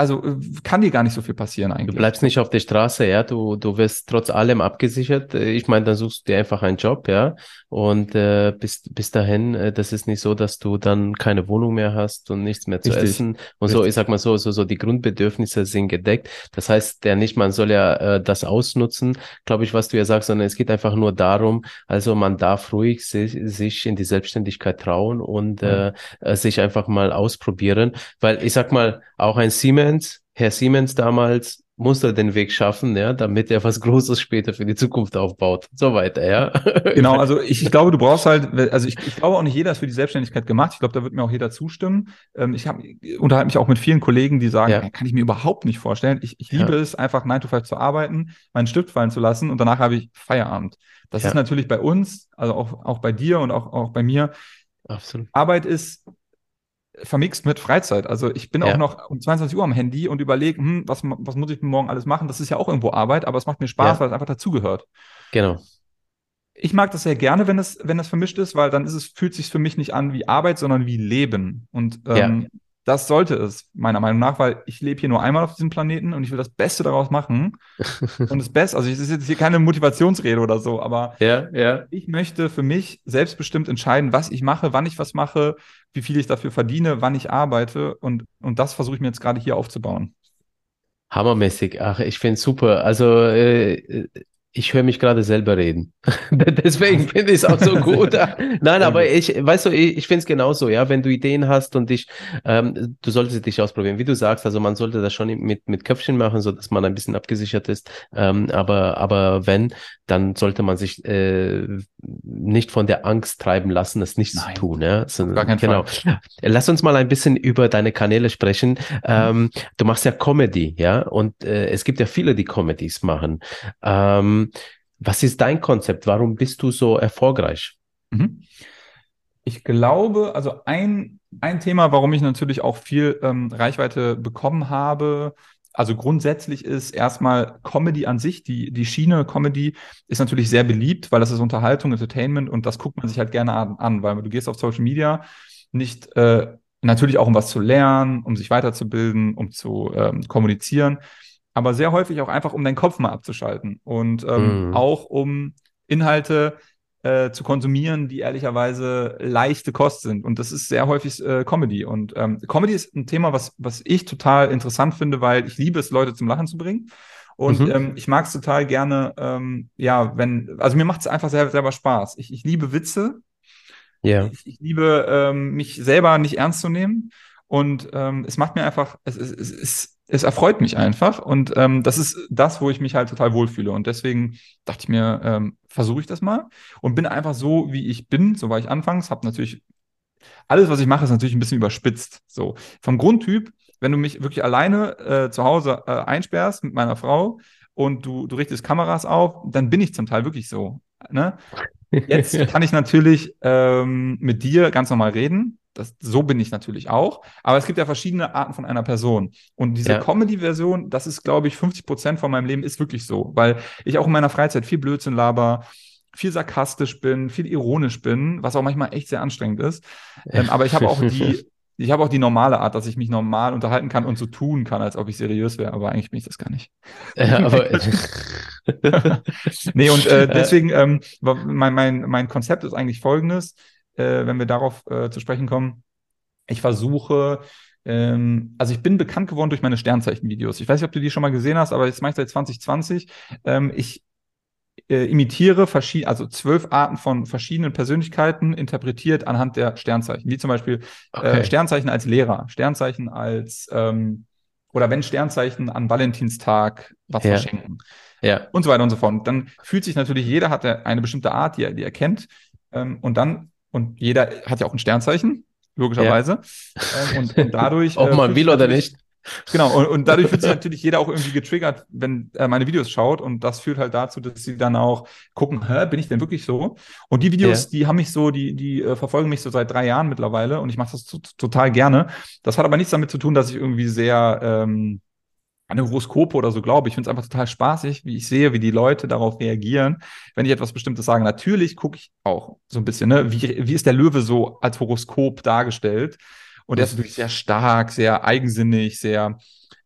also äh, kann dir gar nicht so viel passieren eigentlich. Du bleibst nicht auf der Straße, ja, du, du wirst trotz allem abgesichert. Ich meine, dann suchst du dir einfach einen Job, ja. Und äh, bis, bis dahin, äh, das ist nicht so, dass du dann keine Wohnung mehr hast und nichts mehr zu Richtig. essen. Und Richtig. so, ich sag mal so, so, so die Grundbedürfnisse sind gedeckt. Das heißt ja nicht, man soll ja äh, das ausnutzen, glaube ich, was du ja sagst, sondern es geht einfach nur darum, also man darf ruhig sich, sich in die Selbstständigkeit trauen und mhm. äh, sich einfach mal ausprobieren. Weil ich sag mal, auch ein Siemens Siemens, Herr Siemens damals, musste den Weg schaffen, ja, damit er was Großes später für die Zukunft aufbaut. So weiter, ja. Genau, also ich, ich glaube, du brauchst halt, also ich, ich glaube auch nicht jeder ist für die Selbstständigkeit gemacht. Ich glaube, da wird mir auch jeder zustimmen. Ähm, ich habe unterhalte mich auch mit vielen Kollegen, die sagen, ja. kann ich mir überhaupt nicht vorstellen. Ich, ich liebe ja. es, einfach 9 to 5 zu arbeiten, meinen Stift fallen zu lassen und danach habe ich Feierabend. Das ja. ist natürlich bei uns, also auch, auch bei dir und auch, auch bei mir. Absolut. Arbeit ist vermixt mit Freizeit. Also ich bin ja. auch noch um 22 Uhr am Handy und überlege, hm, was, was muss ich morgen alles machen? Das ist ja auch irgendwo Arbeit, aber es macht mir Spaß, ja. weil es einfach dazugehört. Genau. Ich mag das sehr gerne, wenn es, wenn es vermischt ist, weil dann ist es, fühlt sich für mich nicht an wie Arbeit, sondern wie Leben. Und ähm, ja. Das sollte es, meiner Meinung nach, weil ich lebe hier nur einmal auf diesem Planeten und ich will das Beste daraus machen. und das Beste, also es ist jetzt hier keine Motivationsrede oder so, aber ja, ja. ich möchte für mich selbstbestimmt entscheiden, was ich mache, wann ich was mache, wie viel ich dafür verdiene, wann ich arbeite und, und das versuche ich mir jetzt gerade hier aufzubauen. Hammermäßig. Ach, ich finde es super. Also äh, ich höre mich gerade selber reden. Deswegen finde ich es auch so gut. Nein, aber ich, weißt du, ich, ich finde es genauso, ja, wenn du Ideen hast und dich, ähm, du solltest dich ausprobieren, wie du sagst, also man sollte das schon mit, mit Köpfchen machen, so dass man ein bisschen abgesichert ist. Ähm, aber, aber wenn, dann sollte man sich äh, nicht von der Angst treiben lassen, das nicht Nein, zu tun. Ja? So, gar kein genau. Fall. Lass uns mal ein bisschen über deine Kanäle sprechen. Ähm, du machst ja Comedy, ja, und äh, es gibt ja viele, die Comedies machen. Ähm, was ist dein Konzept? Warum bist du so erfolgreich? Mhm. Ich glaube, also ein, ein Thema, warum ich natürlich auch viel ähm, Reichweite bekommen habe, also grundsätzlich ist erstmal Comedy an sich, die, die Schiene Comedy ist natürlich sehr beliebt, weil das ist Unterhaltung, Entertainment und das guckt man sich halt gerne an, an weil du gehst auf Social Media nicht äh, natürlich auch um was zu lernen, um sich weiterzubilden, um zu ähm, kommunizieren, aber sehr häufig auch einfach, um deinen Kopf mal abzuschalten und ähm, mm. auch um Inhalte äh, zu konsumieren, die ehrlicherweise leichte Kost sind. Und das ist sehr häufig äh, Comedy. Und ähm, Comedy ist ein Thema, was, was ich total interessant finde, weil ich liebe es, Leute zum Lachen zu bringen. Und mhm. ähm, ich mag es total gerne, ähm, ja, wenn, also mir macht es einfach sehr, selber Spaß. Ich, ich liebe Witze. Ja. Ich, ich liebe ähm, mich selber nicht ernst zu nehmen. Und ähm, es macht mir einfach, es, es, es, es erfreut mich einfach und ähm, das ist das, wo ich mich halt total wohlfühle und deswegen dachte ich mir, ähm, versuche ich das mal und bin einfach so, wie ich bin, so war ich anfangs, habe natürlich alles, was ich mache, ist natürlich ein bisschen überspitzt. So vom Grundtyp wenn du mich wirklich alleine äh, zu Hause äh, einsperrst mit meiner Frau und du, du richtest Kameras auf, dann bin ich zum Teil wirklich so. Ne? Jetzt kann ich natürlich ähm, mit dir ganz normal reden. Das, so bin ich natürlich auch. Aber es gibt ja verschiedene Arten von einer Person. Und diese ja. Comedy-Version, das ist, glaube ich, 50 Prozent von meinem Leben ist wirklich so. Weil ich auch in meiner Freizeit viel Blödsinn laber, viel sarkastisch bin, viel ironisch bin, was auch manchmal echt sehr anstrengend ist. Ähm, aber ich habe auch die, ich habe auch die normale Art, dass ich mich normal unterhalten kann und so tun kann, als ob ich seriös wäre, aber eigentlich bin ich das gar nicht. Ja, aber nee, und äh, deswegen, ähm, mein, mein, mein Konzept ist eigentlich folgendes, äh, wenn wir darauf äh, zu sprechen kommen. Ich versuche, ähm, also ich bin bekannt geworden durch meine Sternzeichen-Videos. Ich weiß nicht, ob du die schon mal gesehen hast, aber jetzt mache ich seit 2020. Ähm, ich äh, imitiere verschiedene, also zwölf Arten von verschiedenen Persönlichkeiten interpretiert anhand der Sternzeichen. Wie zum Beispiel äh, okay. äh, Sternzeichen als Lehrer, Sternzeichen als ähm, oder wenn Sternzeichen an Valentinstag was ja. verschenken. Ja. Und so weiter und so fort. Und dann fühlt sich natürlich, jeder hat eine bestimmte Art, die er, die er kennt. Ähm, und dann, und jeder hat ja auch ein Sternzeichen, logischerweise. Ja. Ähm, und, und, dadurch. Ob äh, man will oder nicht. Genau, und, und dadurch wird sich natürlich jeder auch irgendwie getriggert, wenn er meine Videos schaut. Und das führt halt dazu, dass sie dann auch gucken, hä, bin ich denn wirklich so? Und die Videos, ja. die haben mich so, die, die äh, verfolgen mich so seit drei Jahren mittlerweile und ich mache das total gerne. Das hat aber nichts damit zu tun, dass ich irgendwie sehr ähm, an Horoskope oder so glaube. Ich finde es einfach total spaßig, wie ich sehe, wie die Leute darauf reagieren, wenn ich etwas Bestimmtes sage. Natürlich gucke ich auch so ein bisschen, ne? wie, wie ist der Löwe so als Horoskop dargestellt? Und er ist natürlich sehr stark, sehr eigensinnig, sehr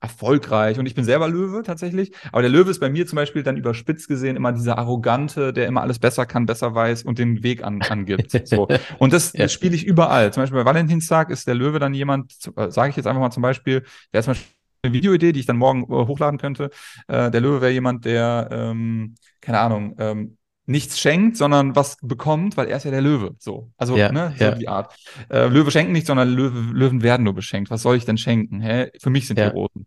erfolgreich. Und ich bin selber Löwe tatsächlich. Aber der Löwe ist bei mir zum Beispiel dann überspitzt gesehen immer dieser Arrogante, der immer alles besser kann, besser weiß und den Weg an, angibt. So. Und das, das spiele ich überall. Zum Beispiel bei Valentinstag ist der Löwe dann jemand, äh, sage ich jetzt einfach mal zum Beispiel, der ist Beispiel eine Videoidee, die ich dann morgen äh, hochladen könnte. Äh, der Löwe wäre jemand, der, ähm, keine Ahnung, ähm, nichts schenkt, sondern was bekommt, weil er ist ja der Löwe. So. Also, ja, ne, so ja. die Art. Äh, Löwe schenken nicht, sondern Löwe, Löwen werden nur beschenkt. Was soll ich denn schenken? Hä? Für mich sind ja. die Roten.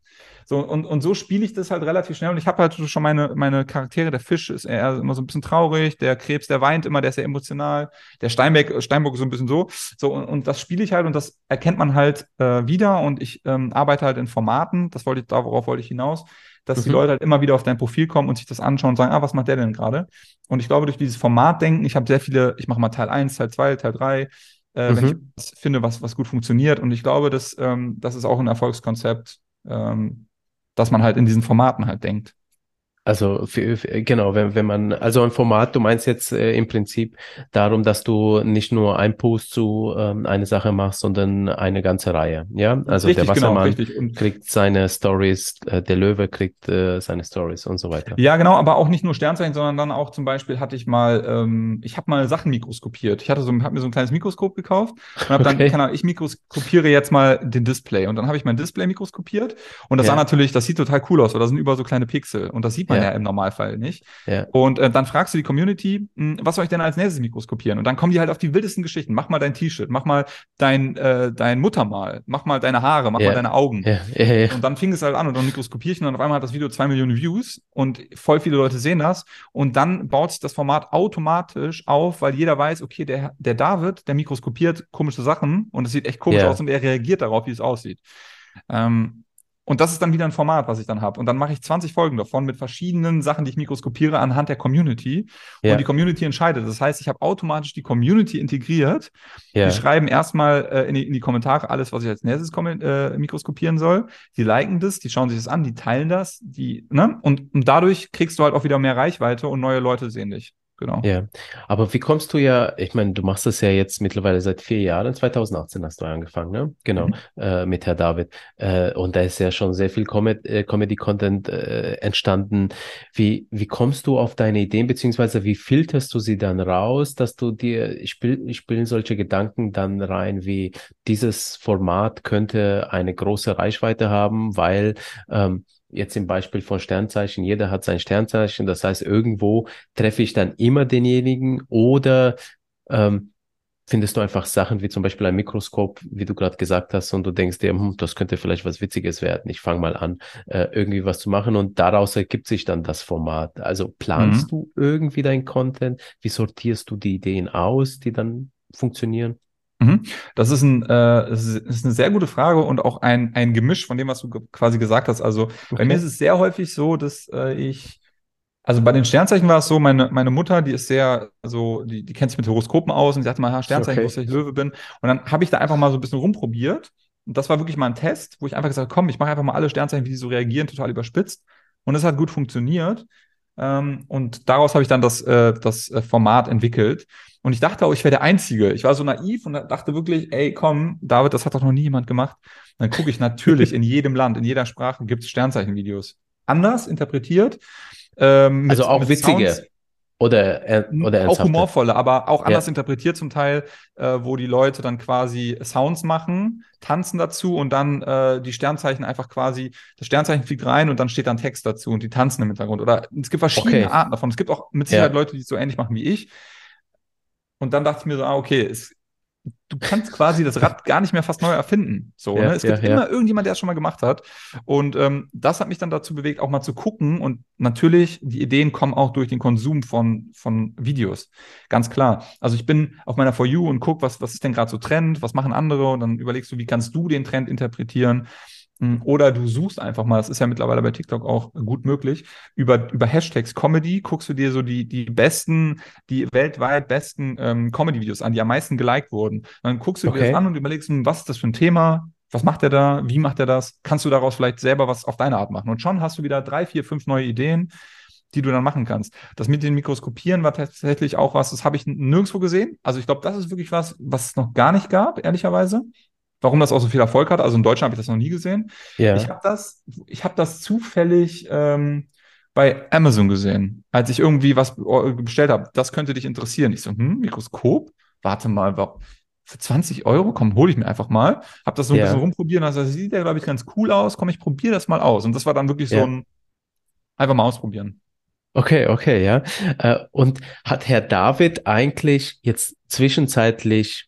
So, und, und so spiele ich das halt relativ schnell. Und ich habe halt schon meine, meine Charaktere. Der Fisch ist eher immer so ein bisschen traurig, der Krebs, der weint immer, der ist sehr emotional. Der Steinbeck, Steinbock ist so ein bisschen so. So, und, und das spiele ich halt und das erkennt man halt äh, wieder. Und ich ähm, arbeite halt in Formaten. Das wollte ich, darauf wollte ich hinaus dass mhm. die Leute halt immer wieder auf dein Profil kommen und sich das anschauen und sagen, ah, was macht der denn gerade? Und ich glaube, durch dieses Formatdenken, ich habe sehr viele, ich mache mal Teil 1, Teil 2, Teil 3, äh, mhm. wenn ich was finde, was, was gut funktioniert. Und ich glaube, dass, ähm, das ist auch ein Erfolgskonzept, ähm, dass man halt in diesen Formaten halt denkt. Also für, für, genau, wenn, wenn man, also ein Format, du meinst jetzt äh, im Prinzip darum, dass du nicht nur ein Post zu ähm, eine Sache machst, sondern eine ganze Reihe. Ja, also richtig, der genau, Wassermann genau, kriegt seine Stories, äh, der Löwe kriegt äh, seine Stories und so weiter. Ja, genau, aber auch nicht nur Sternzeichen, sondern dann auch zum Beispiel hatte ich mal, ähm, ich habe mal Sachen mikroskopiert. Ich hatte so, habe mir so ein kleines Mikroskop gekauft und habe dann, okay. kann, ich mikroskopiere jetzt mal den Display und dann habe ich mein Display mikroskopiert und das ja. sah natürlich, das sieht total cool aus, weil da sind über so kleine Pixel und das sieht man man ja. ja im Normalfall nicht. Ja. Und äh, dann fragst du die Community, mh, hm, was soll ich denn als nächstes mikroskopieren? Und dann kommen die halt auf die wildesten Geschichten. Mach mal dein T-Shirt, mach mal dein, äh, dein Muttermal, mach mal deine Haare, mach mal deine Augen. Und dann fing es halt an und dann mikroskopiere ich und auf einmal hat das Video zwei Millionen Views und voll viele Leute sehen das. Und dann baut sich das Format automatisch auf, weil jeder weiß, okay, der, der David, der mikroskopiert komische Sachen und es sieht echt komisch aus und er reagiert darauf, wie es aussieht. Ähm, und das ist dann wieder ein Format, was ich dann habe. Und dann mache ich 20 Folgen davon mit verschiedenen Sachen, die ich mikroskopiere anhand der Community. Ja. Und die Community entscheidet. Das heißt, ich habe automatisch die Community integriert. Ja. Die schreiben erstmal äh, in, die, in, die, Kommentare alles, was ich als nächstes äh, mikroskopieren soll. Die liken das, die schauen sich das an, die teilen das, die, ne? Und, und dadurch kriegst du halt auch wieder mehr Reichweite und neue Leute sehen dich genau. Ja, aber wie kommst du ja, ich meine, du machst das ja jetzt mittlerweile seit vier Jahren, 2018 hast du angefangen, ne? Genau, mhm. äh, mit Herr David. Äh, und da ist ja schon sehr viel äh, Comedy-Content äh, entstanden. Wie, wie kommst du auf deine Ideen, beziehungsweise wie filterst du sie dann raus, dass du dir, spiel, spielen solche Gedanken dann rein, wie dieses Format könnte eine große Reichweite haben, weil ähm, jetzt im Beispiel von Sternzeichen, jeder hat sein Sternzeichen, das heißt, irgendwo treffe ich dann immer denjenigen oder ähm, findest du einfach Sachen wie zum Beispiel ein Mikroskop, wie du gerade gesagt hast, und du denkst dir, hm, das könnte vielleicht was Witziges werden. Ich fange mal an, äh, irgendwie was zu machen und daraus ergibt sich dann das Format. Also planst mhm. du irgendwie dein Content? Wie sortierst du die Ideen aus, die dann funktionieren? Mhm. Das ist, ein, äh, das ist eine sehr gute Frage und auch ein, ein Gemisch von dem, was du quasi gesagt hast. Also okay. bei mir ist es sehr häufig so, dass äh, ich, also bei den Sternzeichen war es so, meine, meine Mutter, die ist sehr, also die, die kennt sich mit Horoskopen aus und sie sagte mal, Sternzeichen, okay. wo ich Löwe bin. Und dann habe ich da einfach mal so ein bisschen rumprobiert. Und das war wirklich mal ein Test, wo ich einfach gesagt habe, komm, ich mache einfach mal alle Sternzeichen, wie die so reagieren, total überspitzt. Und das hat gut funktioniert. Ähm, und daraus habe ich dann das, äh, das äh, Format entwickelt. Und ich dachte auch, ich wäre der Einzige. Ich war so naiv und dachte wirklich, ey, komm, David, das hat doch noch nie jemand gemacht. Und dann gucke ich natürlich in jedem Land, in jeder Sprache gibt es Sternzeichenvideos. Anders interpretiert. Ähm, also auch witzige. Sounds. Oder, äh, oder auch humorvolle, aber auch anders ja. interpretiert zum Teil, äh, wo die Leute dann quasi Sounds machen, tanzen dazu und dann äh, die Sternzeichen einfach quasi, das Sternzeichen fliegt rein und dann steht dann Text dazu und die tanzen im Hintergrund. Oder es gibt verschiedene okay. Arten davon. Es gibt auch mit Sicherheit ja. Leute, die es so ähnlich machen wie ich. Und dann dachte ich mir so, ah, okay, es, du kannst quasi das Rad gar nicht mehr fast neu erfinden. So, ja, ne? Es gibt ja, immer ja. irgendjemand, der es schon mal gemacht hat. Und ähm, das hat mich dann dazu bewegt, auch mal zu gucken. Und natürlich, die Ideen kommen auch durch den Konsum von, von Videos. Ganz klar. Also ich bin auf meiner For You und gucke, was, was ist denn gerade so Trend, was machen andere? Und dann überlegst du, wie kannst du den Trend interpretieren? Hm, oder du suchst einfach mal, das ist ja mittlerweile bei TikTok auch gut möglich, über, über Hashtags Comedy guckst du dir so die, die besten, die weltweit besten ähm, Comedy-Videos an, die am meisten geliked wurden. Dann guckst du okay. dir das an und überlegst, hm, was ist das für ein Thema? Was macht er da? Wie macht er das? Kannst du daraus vielleicht selber was auf deine Art machen? Und schon hast du wieder drei, vier, fünf neue Ideen, die du dann machen kannst. Das mit den Mikroskopieren war tatsächlich auch was, das habe ich nirgendwo gesehen. Also ich glaube, das ist wirklich was, was es noch gar nicht gab, ehrlicherweise warum das auch so viel Erfolg hat. Also in Deutschland habe ich das noch nie gesehen. Ja. Ich habe das, ich habe das zufällig ähm, bei Amazon gesehen, als ich irgendwie was bestellt habe. Das könnte dich interessieren. Ich so, hm, Mikroskop? Warte mal, für 20 Euro, komm, hole ich mir einfach mal. Hab das so ein ja. bisschen rumprobieren. Also das sieht ja, glaube ich, ganz cool aus. Komm, ich probiere das mal aus. Und das war dann wirklich ja. so ein einfach mal ausprobieren. Okay, okay, ja. Äh, und hat Herr David eigentlich jetzt zwischenzeitlich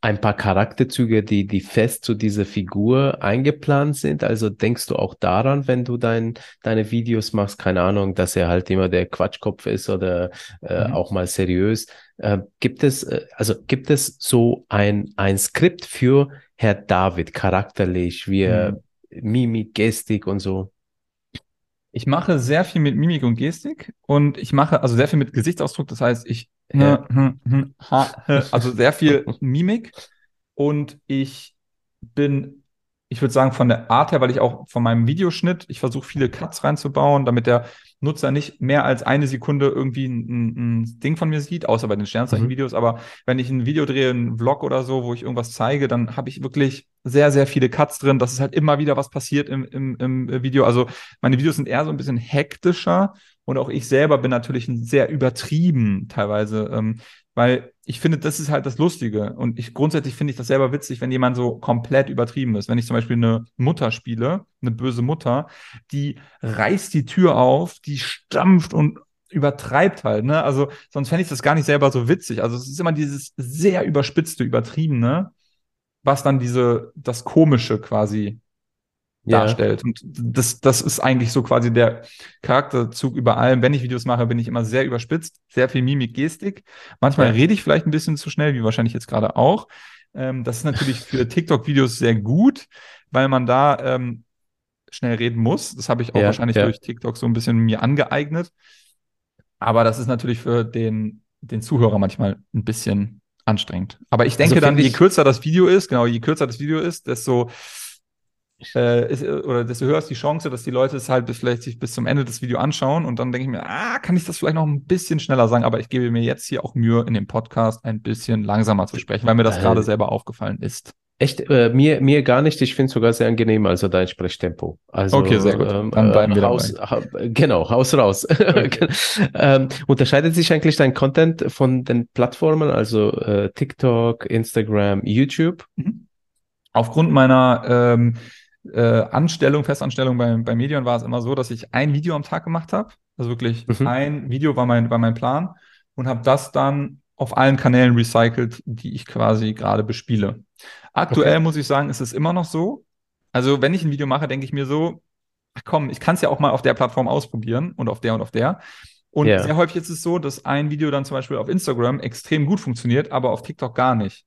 ein paar Charakterzüge, die, die fest zu dieser Figur eingeplant sind. Also denkst du auch daran, wenn du dein, deine Videos machst, keine Ahnung, dass er halt immer der Quatschkopf ist oder äh, mhm. auch mal seriös. Äh, gibt es, äh, also gibt es so ein, ein Skript für Herr David, charakterlich, wie er mhm. Mimik, Gestik und so? Ich mache sehr viel mit Mimik und Gestik und ich mache also sehr viel mit Gesichtsausdruck. Das heißt, ich also sehr viel Mimik und ich bin, ich würde sagen, von der Art her, weil ich auch von meinem Videoschnitt, ich versuche viele Cuts reinzubauen, damit der Nutzer nicht mehr als eine Sekunde irgendwie ein, ein Ding von mir sieht, außer bei den Sternzeichen-Videos. Mhm. Aber wenn ich ein Video drehe, einen Vlog oder so, wo ich irgendwas zeige, dann habe ich wirklich sehr, sehr viele Cuts drin, dass es halt immer wieder was passiert im, im, im Video. Also meine Videos sind eher so ein bisschen hektischer und auch ich selber bin natürlich sehr übertrieben teilweise, ähm, weil ich finde, das ist halt das Lustige. Und ich grundsätzlich finde ich das selber witzig, wenn jemand so komplett übertrieben ist. Wenn ich zum Beispiel eine Mutter spiele, eine böse Mutter, die reißt die Tür auf, die stampft und übertreibt halt, ne? Also sonst fände ich das gar nicht selber so witzig. Also es ist immer dieses sehr überspitzte, übertriebene, was dann diese, das Komische quasi darstellt. Und das, das ist eigentlich so quasi der Charakterzug über allem. Wenn ich Videos mache, bin ich immer sehr überspitzt, sehr viel Mimik, Gestik. Manchmal ja. rede ich vielleicht ein bisschen zu schnell, wie wahrscheinlich jetzt gerade auch. Ähm, das ist natürlich für TikTok-Videos sehr gut, weil man da ähm, schnell reden muss. Das habe ich auch ja, wahrscheinlich ja. durch TikTok so ein bisschen mir angeeignet. Aber das ist natürlich für den, den Zuhörer manchmal ein bisschen anstrengend. Aber ich denke also dann, je kürzer das Video ist, genau, je kürzer das Video ist, desto äh, ist, oder desto höher ist die Chance, dass die Leute es halt bis, vielleicht sich bis zum Ende des Videos anschauen und dann denke ich mir, ah, kann ich das vielleicht noch ein bisschen schneller sagen, aber ich gebe mir jetzt hier auch Mühe, in dem Podcast ein bisschen langsamer zu sprechen, weil mir das äh, gerade selber aufgefallen ist. Echt, äh, mir, mir gar nicht. Ich finde es sogar sehr angenehm, also dein Sprechtempo. Also, okay, sehr gut. Ähm, Dann bleiben wir Haus, ha, Genau, Haus raus. Okay. ähm, unterscheidet sich eigentlich dein Content von den Plattformen, also äh, TikTok, Instagram, YouTube? Mhm. Aufgrund meiner ähm, äh, Anstellung, Festanstellung bei, bei Medion war es immer so, dass ich ein Video am Tag gemacht habe. Also wirklich mhm. ein Video war mein, war mein Plan und habe das dann auf allen Kanälen recycelt, die ich quasi gerade bespiele. Aktuell okay. muss ich sagen, ist es immer noch so. Also wenn ich ein Video mache, denke ich mir so, ach komm, ich kann es ja auch mal auf der Plattform ausprobieren und auf der und auf der. Und yeah. sehr häufig ist es so, dass ein Video dann zum Beispiel auf Instagram extrem gut funktioniert, aber auf TikTok gar nicht.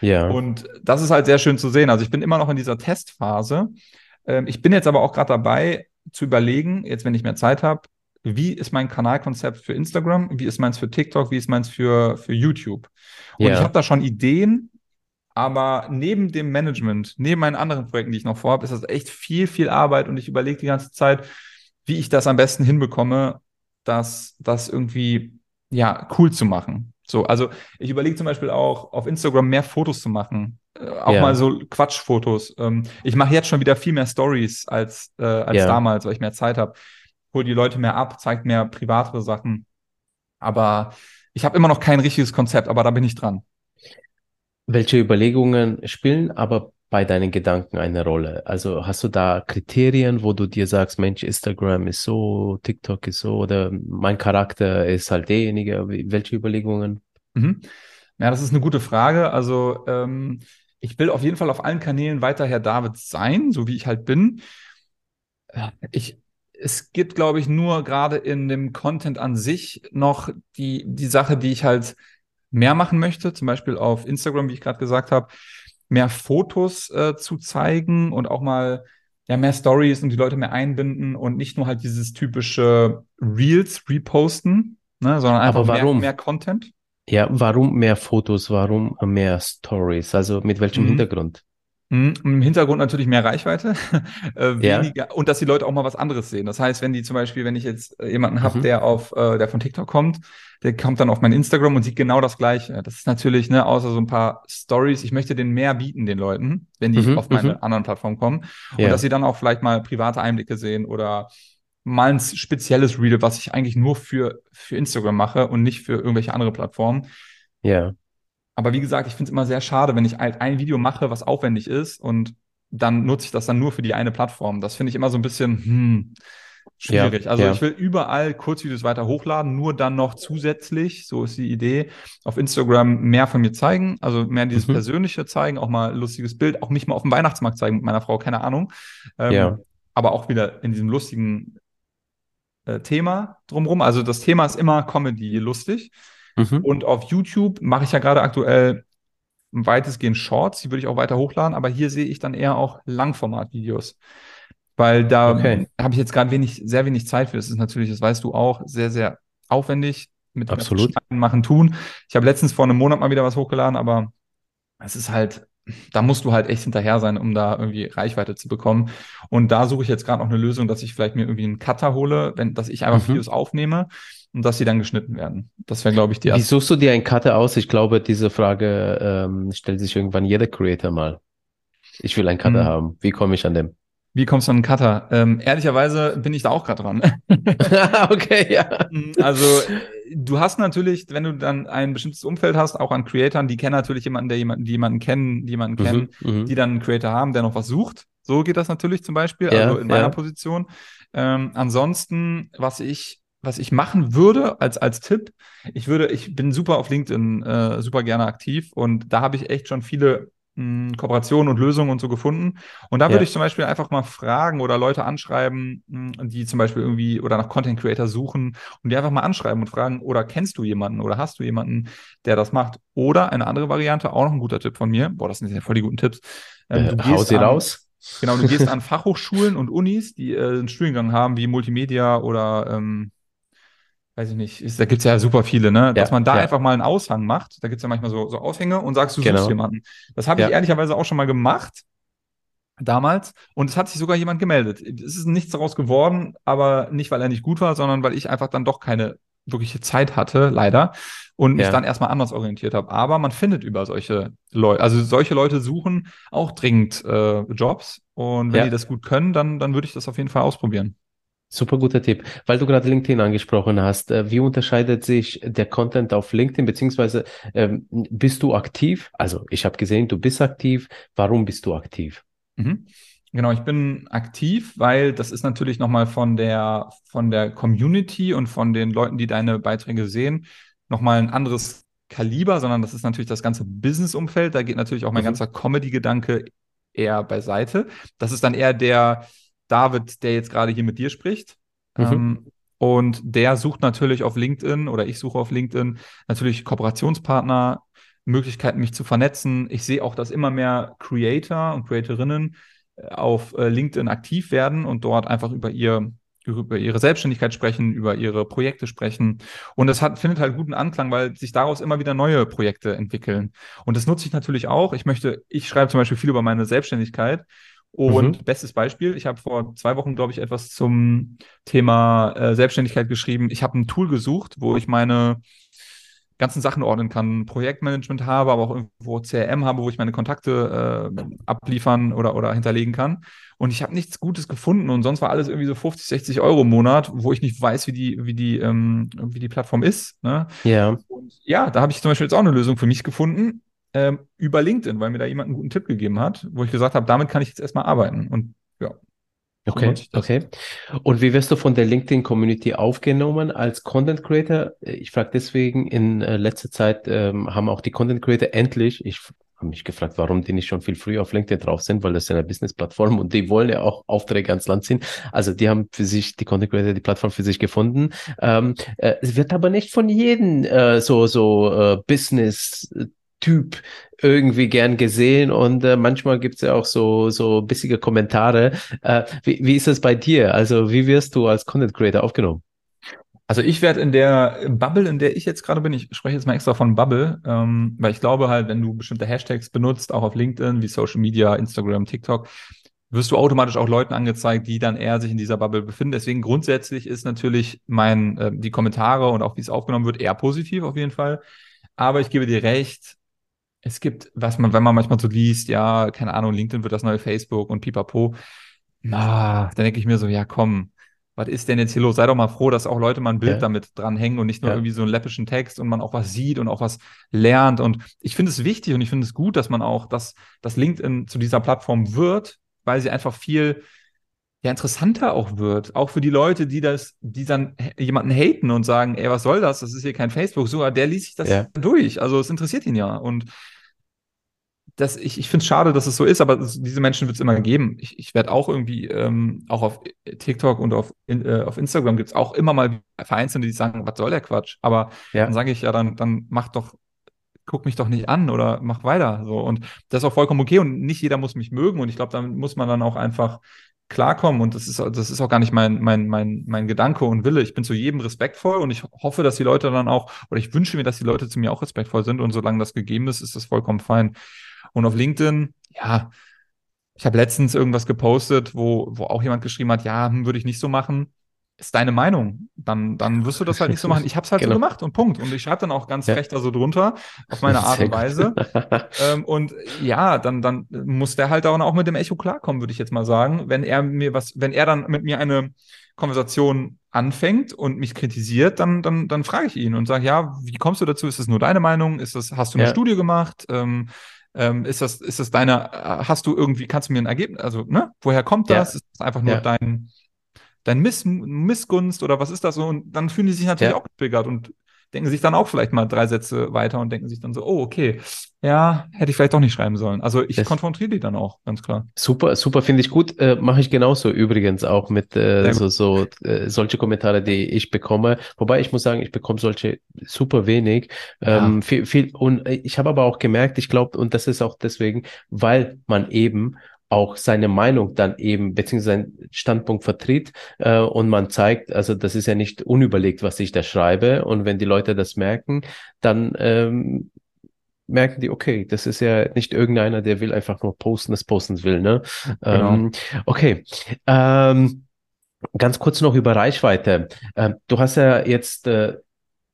Ja. Und das ist halt sehr schön zu sehen. Also ich bin immer noch in dieser Testphase. Ähm, ich bin jetzt aber auch gerade dabei zu überlegen, jetzt wenn ich mehr Zeit habe, wie ist mein Kanalkonzept für Instagram, wie ist meins für TikTok, wie ist meins für, für YouTube. Und Ja. ich habe da schon Ideen, aber neben dem Management, neben meinen anderen Projekten, die ich noch vorhabe, ist das echt viel, viel Arbeit und ich überlege die ganze Zeit, wie ich das am besten hinbekomme, dass das irgendwie ja cool zu machen. So, also ich überlege zum Beispiel auch auf Instagram mehr Fotos zu machen, äh, auch Ja. mal so Quatschfotos. Ähm, ich mache jetzt schon wieder viel mehr Stories als äh, als Ja. damals, weil ich mehr Zeit habe. Hol die Leute mehr ab, zeigt mehr privatere Sachen. Aber ich habe immer noch kein richtiges Konzept, aber da bin ich dran. Welche Überlegungen spielen aber bei deinen Gedanken eine Rolle? Also hast du da Kriterien, wo du dir sagst, Mensch, Instagram ist so, TikTok ist so oder mein Charakter ist halt derjenige? Welche Überlegungen? Mhm. Ja, das ist eine gute Frage. Also, ähm, ich will auf jeden Fall auf allen Kanälen weiter Herr David sein, so wie ich halt bin. Ich, es gibt, glaube ich, nur gerade in dem Content an sich noch die, die Sache, die ich halt mehr machen möchte, zum Beispiel auf Instagram, wie ich gerade gesagt habe, mehr Fotos äh, zu zeigen und auch mal ja, mehr Stories und die Leute mehr einbinden und nicht nur halt dieses typische Reels reposten, ne, sondern einfach Aber mehr, warum? mehr Content. Ja, warum mehr Fotos, warum mehr Stories? Also mit welchem Mhm. Hintergrund? Und Im Hintergrund natürlich mehr Reichweite, äh, Ja. weniger und dass die Leute auch mal was anderes sehen. Das heißt, wenn die zum Beispiel, wenn ich jetzt äh, jemanden habe, Mhm. der auf, äh, der von TikTok kommt, der kommt dann auf mein Instagram und sieht genau das Gleiche. Das ist natürlich, ne, außer so ein paar Stories, ich möchte denen mehr bieten, den Leuten, wenn die Mhm, auf meine mhm. anderen Plattformen kommen. Und Ja. dass sie dann auch vielleicht mal private Einblicke sehen oder mal ein spezielles Reel, was ich eigentlich nur für, für Instagram mache und nicht für irgendwelche andere Plattformen. Ja. Aber wie gesagt, ich finde es immer sehr schade, wenn ich halt ein Video mache, was aufwendig ist und dann nutze ich das dann nur für die eine Plattform. Das finde ich immer so ein bisschen hm, schwierig. Ja, also ja. ich will überall Kurzvideos weiter hochladen, nur dann noch zusätzlich, so ist die Idee, auf Instagram mehr von mir zeigen, also mehr dieses Mhm. Persönliche zeigen, auch mal ein lustiges Bild, auch mich mal auf dem Weihnachtsmarkt zeigen mit meiner Frau, keine Ahnung. Ähm, Ja. Aber auch wieder in diesem lustigen äh, Thema drumherum. Also das Thema ist immer Comedy, lustig. Mhm. Und auf YouTube mache ich ja gerade aktuell weitestgehend Shorts, die würde ich auch weiter hochladen, aber hier sehe ich dann eher auch Langformatvideos. Weil da Okay. habe ich jetzt gerade wenig, sehr wenig Zeit für. Das ist natürlich, das weißt du auch, sehr, sehr aufwendig mit Absolut. Machen, tun. Ich habe letztens vor einem Monat mal wieder was hochgeladen, aber es ist halt, da musst du halt echt hinterher sein, um da irgendwie Reichweite zu bekommen. Und da suche ich jetzt gerade noch eine Lösung, dass ich vielleicht mir irgendwie einen Cutter hole, wenn, dass ich einfach Mhm. Videos aufnehme und dass sie dann geschnitten werden. Das wäre, glaube ich, die Wie erste. suchst du dir einen Cutter aus? Ich glaube, diese Frage ähm, stellt sich irgendwann jeder Creator mal. Ich will einen Cutter Mhm. haben. Wie komme ich an dem? Wie kommst du an einen Cutter? Ähm, ehrlicherweise bin ich da auch gerade dran. okay, ja. Also, du hast natürlich, wenn du dann ein bestimmtes Umfeld hast, auch an Creatoren, die kennen natürlich jemanden, der jemanden, die jemanden kennen, die jemanden kennen, Mhm, mhm. die dann einen Creator haben, der noch was sucht. So geht das natürlich zum Beispiel, Ja, also in meiner ja. Position. Ähm, ansonsten, was ich, was ich machen würde als, als Tipp, ich würde, ich bin super auf LinkedIn, äh, super gerne aktiv und da habe ich echt schon viele mh, Kooperationen und Lösungen und so gefunden. Und da Ja. würde ich zum Beispiel einfach mal fragen oder Leute anschreiben, mh, die zum Beispiel irgendwie oder nach Content Creator suchen und die einfach mal anschreiben und fragen, oder kennst du jemanden oder hast du jemanden, der das macht? Oder eine andere Variante, auch noch ein guter Tipp von mir. Boah, das sind ja voll die guten Tipps. Ähm, Äh, du hau gehst sie raus. Genau, du gehst an Fachhochschulen und Unis, die äh, einen Studiengang haben, wie Multimedia oder ähm, weiß ich nicht, ist, da gibt es ja super viele, ne? Dass Ja, man da ja. einfach mal einen Aushang macht. Da gibt es ja manchmal so, so Aushänge und sagst, du Genau. suchst jemanden. Das habe ich Ja. ehrlicherweise auch schon mal gemacht damals und es hat sich sogar jemand gemeldet. Es ist nichts daraus geworden, aber nicht, weil er nicht gut war, sondern weil ich einfach dann doch keine wirkliche Zeit hatte, leider, und mich dann erstmal anders orientiert habe. Aber man findet über solche Leute, also solche Leute suchen auch dringend äh, Jobs und wenn die das gut können, dann, dann würde ich das auf jeden Fall ausprobieren. Super guter Tipp. Weil du gerade LinkedIn angesprochen hast, äh, wie unterscheidet sich der Content auf LinkedIn, beziehungsweise ähm, bist du aktiv? Also ich habe gesehen, du bist aktiv. Warum bist du aktiv? Mhm. Genau, ich bin aktiv, weil das ist natürlich nochmal von der, von der Community und von den Leuten, die deine Beiträge sehen, nochmal ein anderes Kaliber, sondern das ist natürlich das ganze Business-Umfeld. Da geht natürlich auch mein Mhm. ganzer Comedy-Gedanke eher beiseite. Das ist dann eher der David, der jetzt gerade hier mit dir spricht. Mhm. Ähm, und der sucht natürlich auf LinkedIn oder ich suche auf LinkedIn natürlich Kooperationspartner Möglichkeiten, mich zu vernetzen. Ich sehe auch, dass immer mehr Creator und Creatorinnen äh, auf äh, LinkedIn aktiv werden und dort einfach über ihr über ihre Selbstständigkeit sprechen, über ihre Projekte sprechen. Und das hat, findet halt guten Anklang, weil sich daraus immer wieder neue Projekte entwickeln. Und das nutze ich natürlich auch. Ich möchte, ich schreibe zum Beispiel viel über meine Selbstständigkeit. Und mhm. bestes Beispiel, ich habe vor zwei Wochen, glaube ich, etwas zum Thema äh, Selbstständigkeit geschrieben. Ich habe ein Tool gesucht, wo ich meine ganzen Sachen ordnen kann, Projektmanagement habe, aber auch irgendwo CRM habe, wo ich meine Kontakte äh, abliefern oder, oder hinterlegen kann. Und ich habe nichts Gutes gefunden und sonst war alles irgendwie so 50, 60 Euro im Monat, wo ich nicht weiß, wie die, wie die, ähm, wie die Plattform ist. Ne? Ja. Und ja, da habe ich zum Beispiel jetzt auch eine Lösung für mich gefunden ähm, über LinkedIn, weil mir da jemand einen guten Tipp gegeben hat, wo ich gesagt habe, damit kann ich jetzt erstmal arbeiten. Und ja, Okay, okay. Und wie wirst du von der LinkedIn-Community aufgenommen als Content Creator? Ich frage deswegen, in äh, letzter Zeit ähm, haben auch die Content Creator endlich, ich habe mich gefragt, warum die nicht schon viel früher auf LinkedIn drauf sind, weil das ist ja eine Business-Plattform und die wollen ja auch Aufträge ans Land ziehen. Also die haben für sich, die Content Creator, die Plattform für sich gefunden. Ähm, äh, es wird aber nicht von jedem äh, so, so äh, Business Typ irgendwie gern gesehen und äh, manchmal gibt's ja auch so, so bissige Kommentare. Äh, wie, wie ist das bei dir? Also wie wirst du als Content Creator aufgenommen? Also ich werde in der Bubble, in der ich jetzt gerade bin, ich spreche jetzt mal extra von Bubble, ähm, weil ich glaube halt, wenn du bestimmte Hashtags benutzt, auch auf LinkedIn, wie Social Media, Instagram, TikTok, wirst du automatisch auch Leuten angezeigt, die dann eher sich in dieser Bubble befinden. Deswegen grundsätzlich ist natürlich mein, äh, die Kommentare und auch wie es aufgenommen wird, eher positiv auf jeden Fall. Aber ich gebe dir recht, es gibt, was man, wenn man manchmal so liest, ja, keine Ahnung, LinkedIn wird das neue Facebook und pipapo, ah, dann denke ich mir so, ja, komm, was ist denn jetzt hier los? Sei doch mal froh, dass auch Leute mal ein Bild ja. damit dranhängen und nicht nur ja. irgendwie so einen läppischen Text und man auch was sieht und auch was lernt. Und ich finde es wichtig und ich finde es gut, dass man auch, dass, dass LinkedIn zu dieser Plattform wird, weil sie einfach viel ja, interessanter auch wird. Auch für die Leute, die das, die dann jemanden haten und sagen, ey, was soll das? Das ist hier kein Facebook. So, der liest sich das ja. durch. Also es interessiert ihn ja. Und das, ich, ich finde es schade, dass es so ist, aber diese Menschen wird es immer geben. Ich, ich werde auch irgendwie, ähm, auch auf TikTok und auf, in, äh, auf Instagram gibt es auch immer mal Vereinzelte, die sagen, was soll der Quatsch? Aber ja. dann sage ich ja, dann, dann mach doch, guck mich doch nicht an oder mach weiter. So. Und das ist auch vollkommen okay und nicht jeder muss mich mögen. Und ich glaube, damit muss man dann auch einfach klarkommen. Und das ist, das ist auch gar nicht mein, mein, mein, mein Gedanke und Wille. Ich bin zu jedem respektvoll und ich hoffe, dass die Leute dann auch, oder ich wünsche mir, dass die Leute zu mir auch respektvoll sind. Und solange das gegeben ist, ist das vollkommen fein. Und auf LinkedIn, ja, ich habe letztens irgendwas gepostet, wo, wo auch jemand geschrieben hat, ja, hm, würde ich nicht so machen. Ist deine Meinung. Dann, dann wirst du das halt nicht so machen. Ich habe es halt genau. so gemacht und Punkt. Und ich schreibe dann auch ganz ja. frech da so drunter, auf meine Art und Weise. ähm, und ja, dann, dann muss der halt auch mit dem Echo klarkommen, würde ich jetzt mal sagen. Wenn er mir was, wenn er dann mit mir eine Konversation anfängt und mich kritisiert, dann, dann, dann frage ich ihn und sage, ja, wie kommst du dazu? Ist das nur deine Meinung? Ist das, hast du eine ja. Studie gemacht? Ähm, ähm, ist das, ist das deine, äh, hast du irgendwie, kannst du mir ein Ergebnis, also, ne, woher kommt das? Ja. Ist das einfach nur dein, dein Miss, Missgunst oder was ist das so? Und dann fühlen die sich natürlich ja. auch getriggert und denken sich dann auch vielleicht mal drei Sätze weiter und denken sich dann so, oh, okay, ja, hätte ich vielleicht doch nicht schreiben sollen. Also ich das konfrontiere die dann auch, ganz klar. Super, super, finde ich gut. Äh, Mache ich genauso übrigens auch mit äh, so, so äh, solche Kommentare, die ich bekomme. Wobei ich muss sagen, ich bekomme solche super wenig. Ja. Ähm, viel, viel, und ich habe aber auch gemerkt, ich glaube, und das ist auch deswegen, weil man eben auch seine Meinung dann eben, beziehungsweise seinen Standpunkt vertritt äh, und man zeigt, also das ist ja nicht unüberlegt, was ich da schreibe. Und wenn die Leute das merken, dann ähm, merken die, okay, das ist ja nicht irgendeiner, der will einfach nur posten, das posten will, ne? Genau. Ähm, okay. Ähm, ganz kurz noch über Reichweite. Ähm, du hast ja jetzt äh,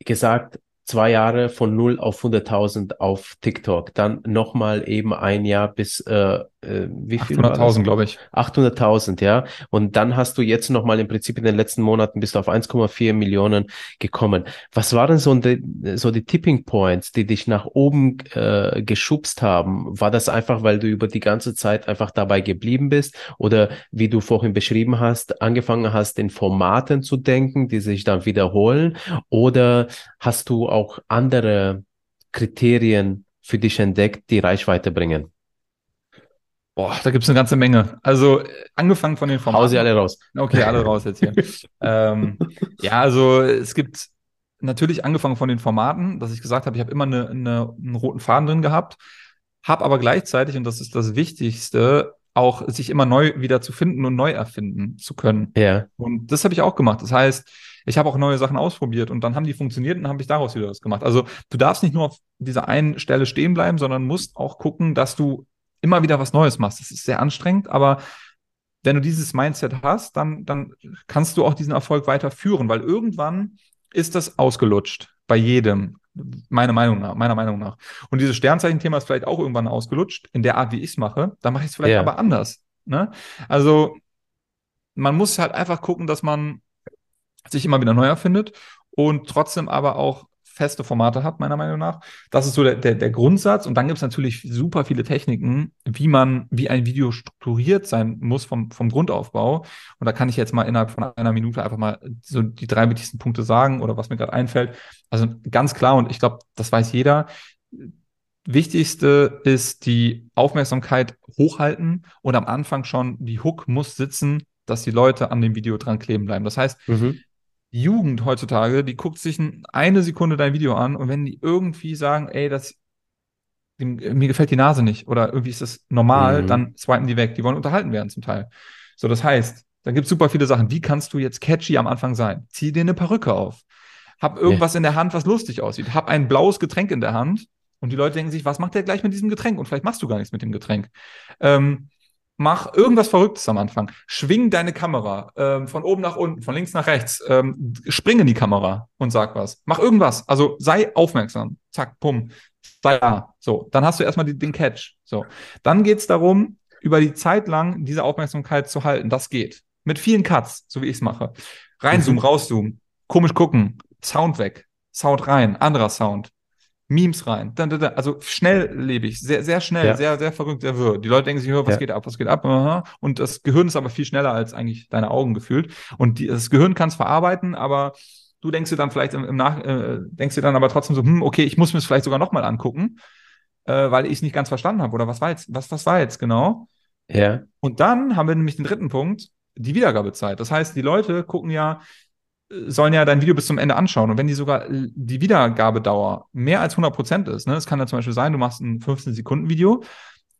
gesagt, zwei Jahre von 0 auf 100.000 auf TikTok, dann nochmal eben ein Jahr bis äh, äh, wie viel? 800.000, glaube ich. 800.000, ja. Und dann hast du jetzt nochmal im Prinzip in den letzten Monaten bis auf 1,4 Millionen gekommen. Was waren so die, so die Tipping Points, die dich nach oben äh, geschubst haben? War das einfach, weil du über die ganze Zeit einfach dabei geblieben bist oder wie du vorhin beschrieben hast, angefangen hast, in Formaten zu denken, die sich dann wiederholen? Oder hast du auch andere Kriterien für dich entdeckt, die Reichweite bringen? Boah, da gibt's eine ganze Menge. Also angefangen von den Formaten. Hau sie alle raus. Okay, alle raus jetzt hier. ähm, ja, also es gibt natürlich angefangen von den Formaten, dass ich gesagt habe, ich habe immer eine, eine, einen roten Faden drin gehabt, habe aber gleichzeitig, und das ist das Wichtigste, auch sich immer neu wieder zu finden und neu erfinden zu können. Ja. Und das habe ich auch gemacht. Das heißt, ich habe auch neue Sachen ausprobiert und dann haben die funktioniert und dann habe ich daraus wieder was gemacht. Also du darfst nicht nur auf dieser einen Stelle stehen bleiben, sondern musst auch gucken, dass du immer wieder was Neues machst. Das ist sehr anstrengend, aber wenn du dieses Mindset hast, dann, dann kannst du auch diesen Erfolg weiterführen, weil irgendwann ist das ausgelutscht bei jedem, meiner Meinung nach, meiner Meinung nach. Und dieses Sternzeichen-Thema ist vielleicht auch irgendwann ausgelutscht, in der Art, wie ich es mache. Da mache ich es vielleicht Ja. aber anders. Ne? Also man muss halt einfach gucken, dass man sich immer wieder neu erfindet und trotzdem aber auch feste Formate hat, meiner Meinung nach. Das ist so der, der, der Grundsatz. Und dann gibt es natürlich super viele Techniken, wie man, wie ein Video strukturiert sein muss vom, vom Grundaufbau. Und da kann ich jetzt mal innerhalb von einer Minute einfach mal so die drei wichtigsten Punkte sagen oder was mir gerade einfällt. Also ganz klar, und ich glaube, das weiß jeder. Wichtigste ist die Aufmerksamkeit hochhalten und am Anfang schon die Hook muss sitzen, dass die Leute an dem Video dran kleben bleiben. Das heißt, Mhm. Die Jugend heutzutage, die guckt sich ein- eine Sekunde dein Video an und wenn die irgendwie sagen, ey, das, mir gefällt die Nase nicht oder irgendwie ist das normal, Mhm. dann swipen die weg. Die wollen unterhalten werden zum Teil. So, das heißt, da gibt es super viele Sachen. Wie kannst du jetzt catchy am Anfang sein? Zieh dir eine Perücke auf. Hab irgendwas in der Hand, was lustig aussieht. Hab ein blaues Getränk in der Hand und die Leute denken sich, was macht der gleich mit diesem Getränk? Und vielleicht machst du gar nichts mit dem Getränk. Ähm, mach irgendwas Verrücktes am Anfang. Schwing deine Kamera ähm, von oben nach unten, von links nach rechts. Ähm, spring in die Kamera und sag was. Mach irgendwas. Also sei aufmerksam. Zack, bumm. Sei da. So, dann hast du erstmal die, den Catch. So, dann geht's darum, über die Zeit lang diese Aufmerksamkeit zu halten. Das geht. Mit vielen Cuts, so wie ich es mache. Reinzoomen, rauszoomen, komisch gucken, Sound weg, Sound rein, anderer Sound. Memes rein. Dann, dann, dann. Also schnelllebig, sehr, sehr schnell, Ja. sehr, sehr verrückt, sehr wirr. Die Leute denken sich, hör, was Ja. geht ab, was geht ab? Aha. Und das Gehirn ist aber viel schneller als eigentlich deine Augen gefühlt. Und die, das Gehirn kann es verarbeiten, aber du denkst dir dann vielleicht im, im Nach, äh, denkst dir dann aber trotzdem so, hm, okay, ich muss mir es vielleicht sogar nochmal angucken, äh, weil ich es nicht ganz verstanden habe. Oder was war jetzt, was, was war jetzt genau? Ja. Und dann haben wir nämlich den dritten Punkt, die Wiedergabezeit. Das heißt, die Leute gucken ja, sollen ja dein Video bis zum Ende anschauen. Und wenn die sogar die Wiedergabedauer mehr als 100 Prozent ist, ne, es kann ja zum Beispiel sein, du machst ein 15-Sekunden-Video,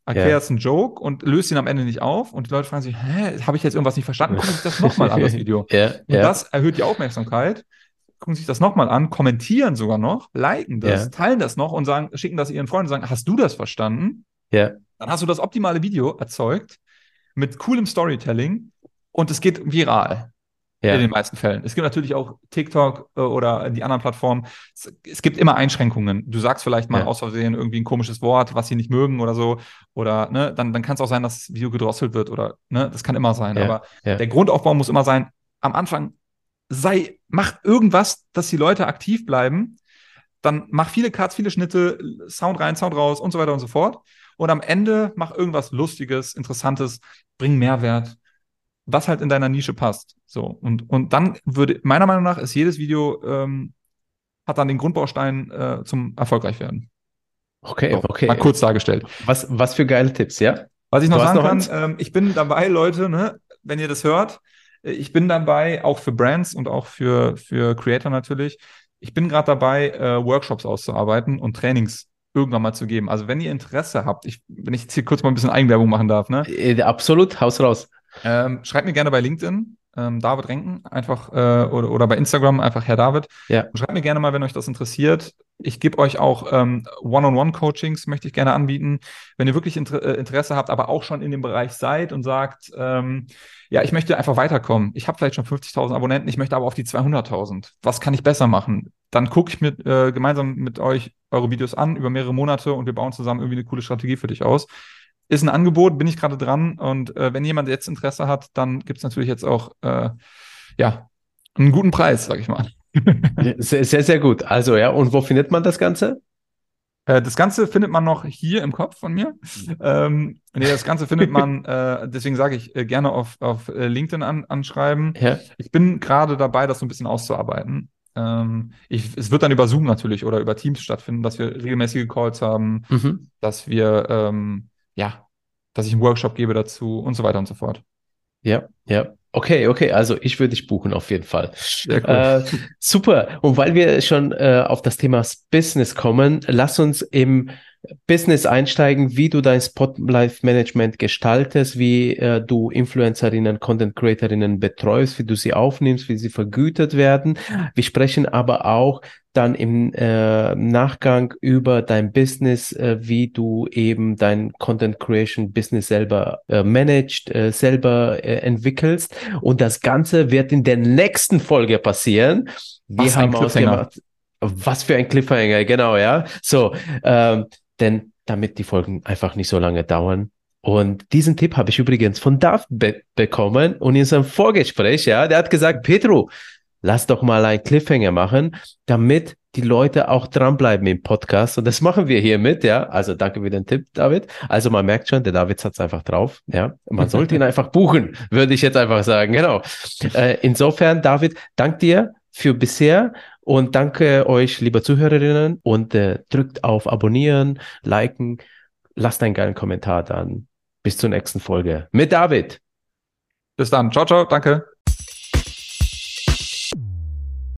erklärst einen Joke und löst ihn am Ende nicht auf und die Leute fragen sich, hä, habe ich jetzt irgendwas nicht verstanden? Gucken sich das nochmal an, das Video. Ja, Und ja. das erhöht die Aufmerksamkeit, gucken sich das nochmal an, kommentieren sogar noch, liken das, teilen das noch und sagen, schicken das ihren Freunden und sagen, hast du das verstanden? Ja. Dann hast du das optimale Video erzeugt mit coolem Storytelling und es geht viral in Ja. den meisten Fällen. Es gibt natürlich auch TikTok äh, oder die anderen Plattformen. Es, es gibt immer Einschränkungen. Du sagst vielleicht mal Ja. aus Versehen irgendwie ein komisches Wort, was sie nicht mögen oder so. Oder ne, dann, dann kann es auch sein, dass das Video gedrosselt wird oder ne, das kann immer sein. Ja. Aber der Grundaufbau muss immer sein, am Anfang sei, mach irgendwas, dass die Leute aktiv bleiben. Dann mach viele Cuts, viele Schnitte, Sound rein, Sound raus und so weiter und so fort. Und am Ende mach irgendwas Lustiges, Interessantes, bring Mehrwert, was halt in deiner Nische passt. So. Und, und dann würde, meiner Meinung nach, ist jedes Video, ähm, hat dann den Grundbaustein äh, zum erfolgreich werden. Okay, So, okay. Mal kurz dargestellt. Was, was für geile Tipps, ja? Was ich noch sagen noch kann, ähm, ich bin dabei, Leute, ne, wenn ihr das hört, äh, ich bin dabei, auch für Brands und auch für, für Creator natürlich. Ich bin gerade dabei, äh, Workshops auszuarbeiten und Trainings irgendwann mal zu geben. Also wenn ihr Interesse habt, ich, wenn ich jetzt hier kurz mal ein bisschen Eigenwerbung machen darf, ne, Äh, Absolut, Haus raus. Ähm, schreibt mir gerne bei LinkedIn, ähm, David Renken, einfach äh, oder, oder bei Instagram einfach Herr David. Ja. Und schreibt mir gerne mal, wenn euch das interessiert. Ich gebe euch auch ähm, One-on-One-Coachings, möchte ich gerne anbieten. Wenn ihr wirklich Inter äh, Interesse habt, aber auch schon in dem Bereich seid und sagt, ähm, ja, ich möchte einfach weiterkommen. Ich habe vielleicht schon 50.000 Abonnenten, ich möchte aber auf die 200.000. Was kann ich besser machen? Dann gucke ich mit, äh, gemeinsam mit euch eure Videos an über mehrere Monate und wir bauen zusammen irgendwie eine coole Strategie für dich aus ist ein Angebot, bin ich gerade dran. Und äh, wenn jemand jetzt Interesse hat, dann gibt es natürlich jetzt auch äh, ja, einen guten Preis, sag ich mal. Sehr, sehr, sehr gut. Also, ja, und wo findet man das Ganze? Äh, das Ganze findet man noch hier im Kopf von mir. Ähm, nee, das Ganze findet man, äh, deswegen sage ich, äh, gerne auf, auf äh, LinkedIn an, anschreiben. Ja. Ich bin gerade dabei, das so ein bisschen auszuarbeiten. Ähm, ich, es wird dann über Zoom natürlich oder über Teams stattfinden, dass wir regelmäßige Calls haben, Mhm. dass wir, ähm, ja, dass ich einen Workshop gebe dazu und so weiter und so fort. Ja, ja. Okay, okay, also ich würde dich buchen auf jeden Fall. Äh, super. Und weil wir schon äh, auf das Thema Business kommen, lass uns im Business einsteigen, wie du dein Spotlight-Management gestaltest, wie äh, du Influencerinnen, Content Creatorinnen betreust, wie du sie aufnimmst, wie sie vergütet werden. Wir sprechen aber auch dann im äh, Nachgang über dein Business, äh, wie du eben dein Content Creation Business selber äh, managst, äh, selber äh, entwickelst. Und das Ganze wird in der nächsten Folge passieren. Wir Was haben ausgemacht. Was für ein Cliffhanger, genau, ja. So, ähm, denn damit die Folgen einfach nicht so lange dauern. Und diesen Tipp habe ich übrigens von Dav be bekommen und in seinem Vorgespräch, ja, der hat gesagt, Petro, lass doch mal ein Cliffhanger machen, damit die Leute auch dranbleiben im Podcast. Und das machen wir hiermit, ja. Also danke für den Tipp, David. Also man merkt schon, der David hat es einfach drauf, ja. Man sollte ihn einfach buchen, würde ich jetzt einfach sagen, genau. Äh, insofern, David, dank dir für bisher und danke euch, liebe Zuhörerinnen, und äh, drückt auf Abonnieren, Liken, lasst einen geilen Kommentar dann. Bis zur nächsten Folge mit David. Bis dann. Ciao, ciao. Danke.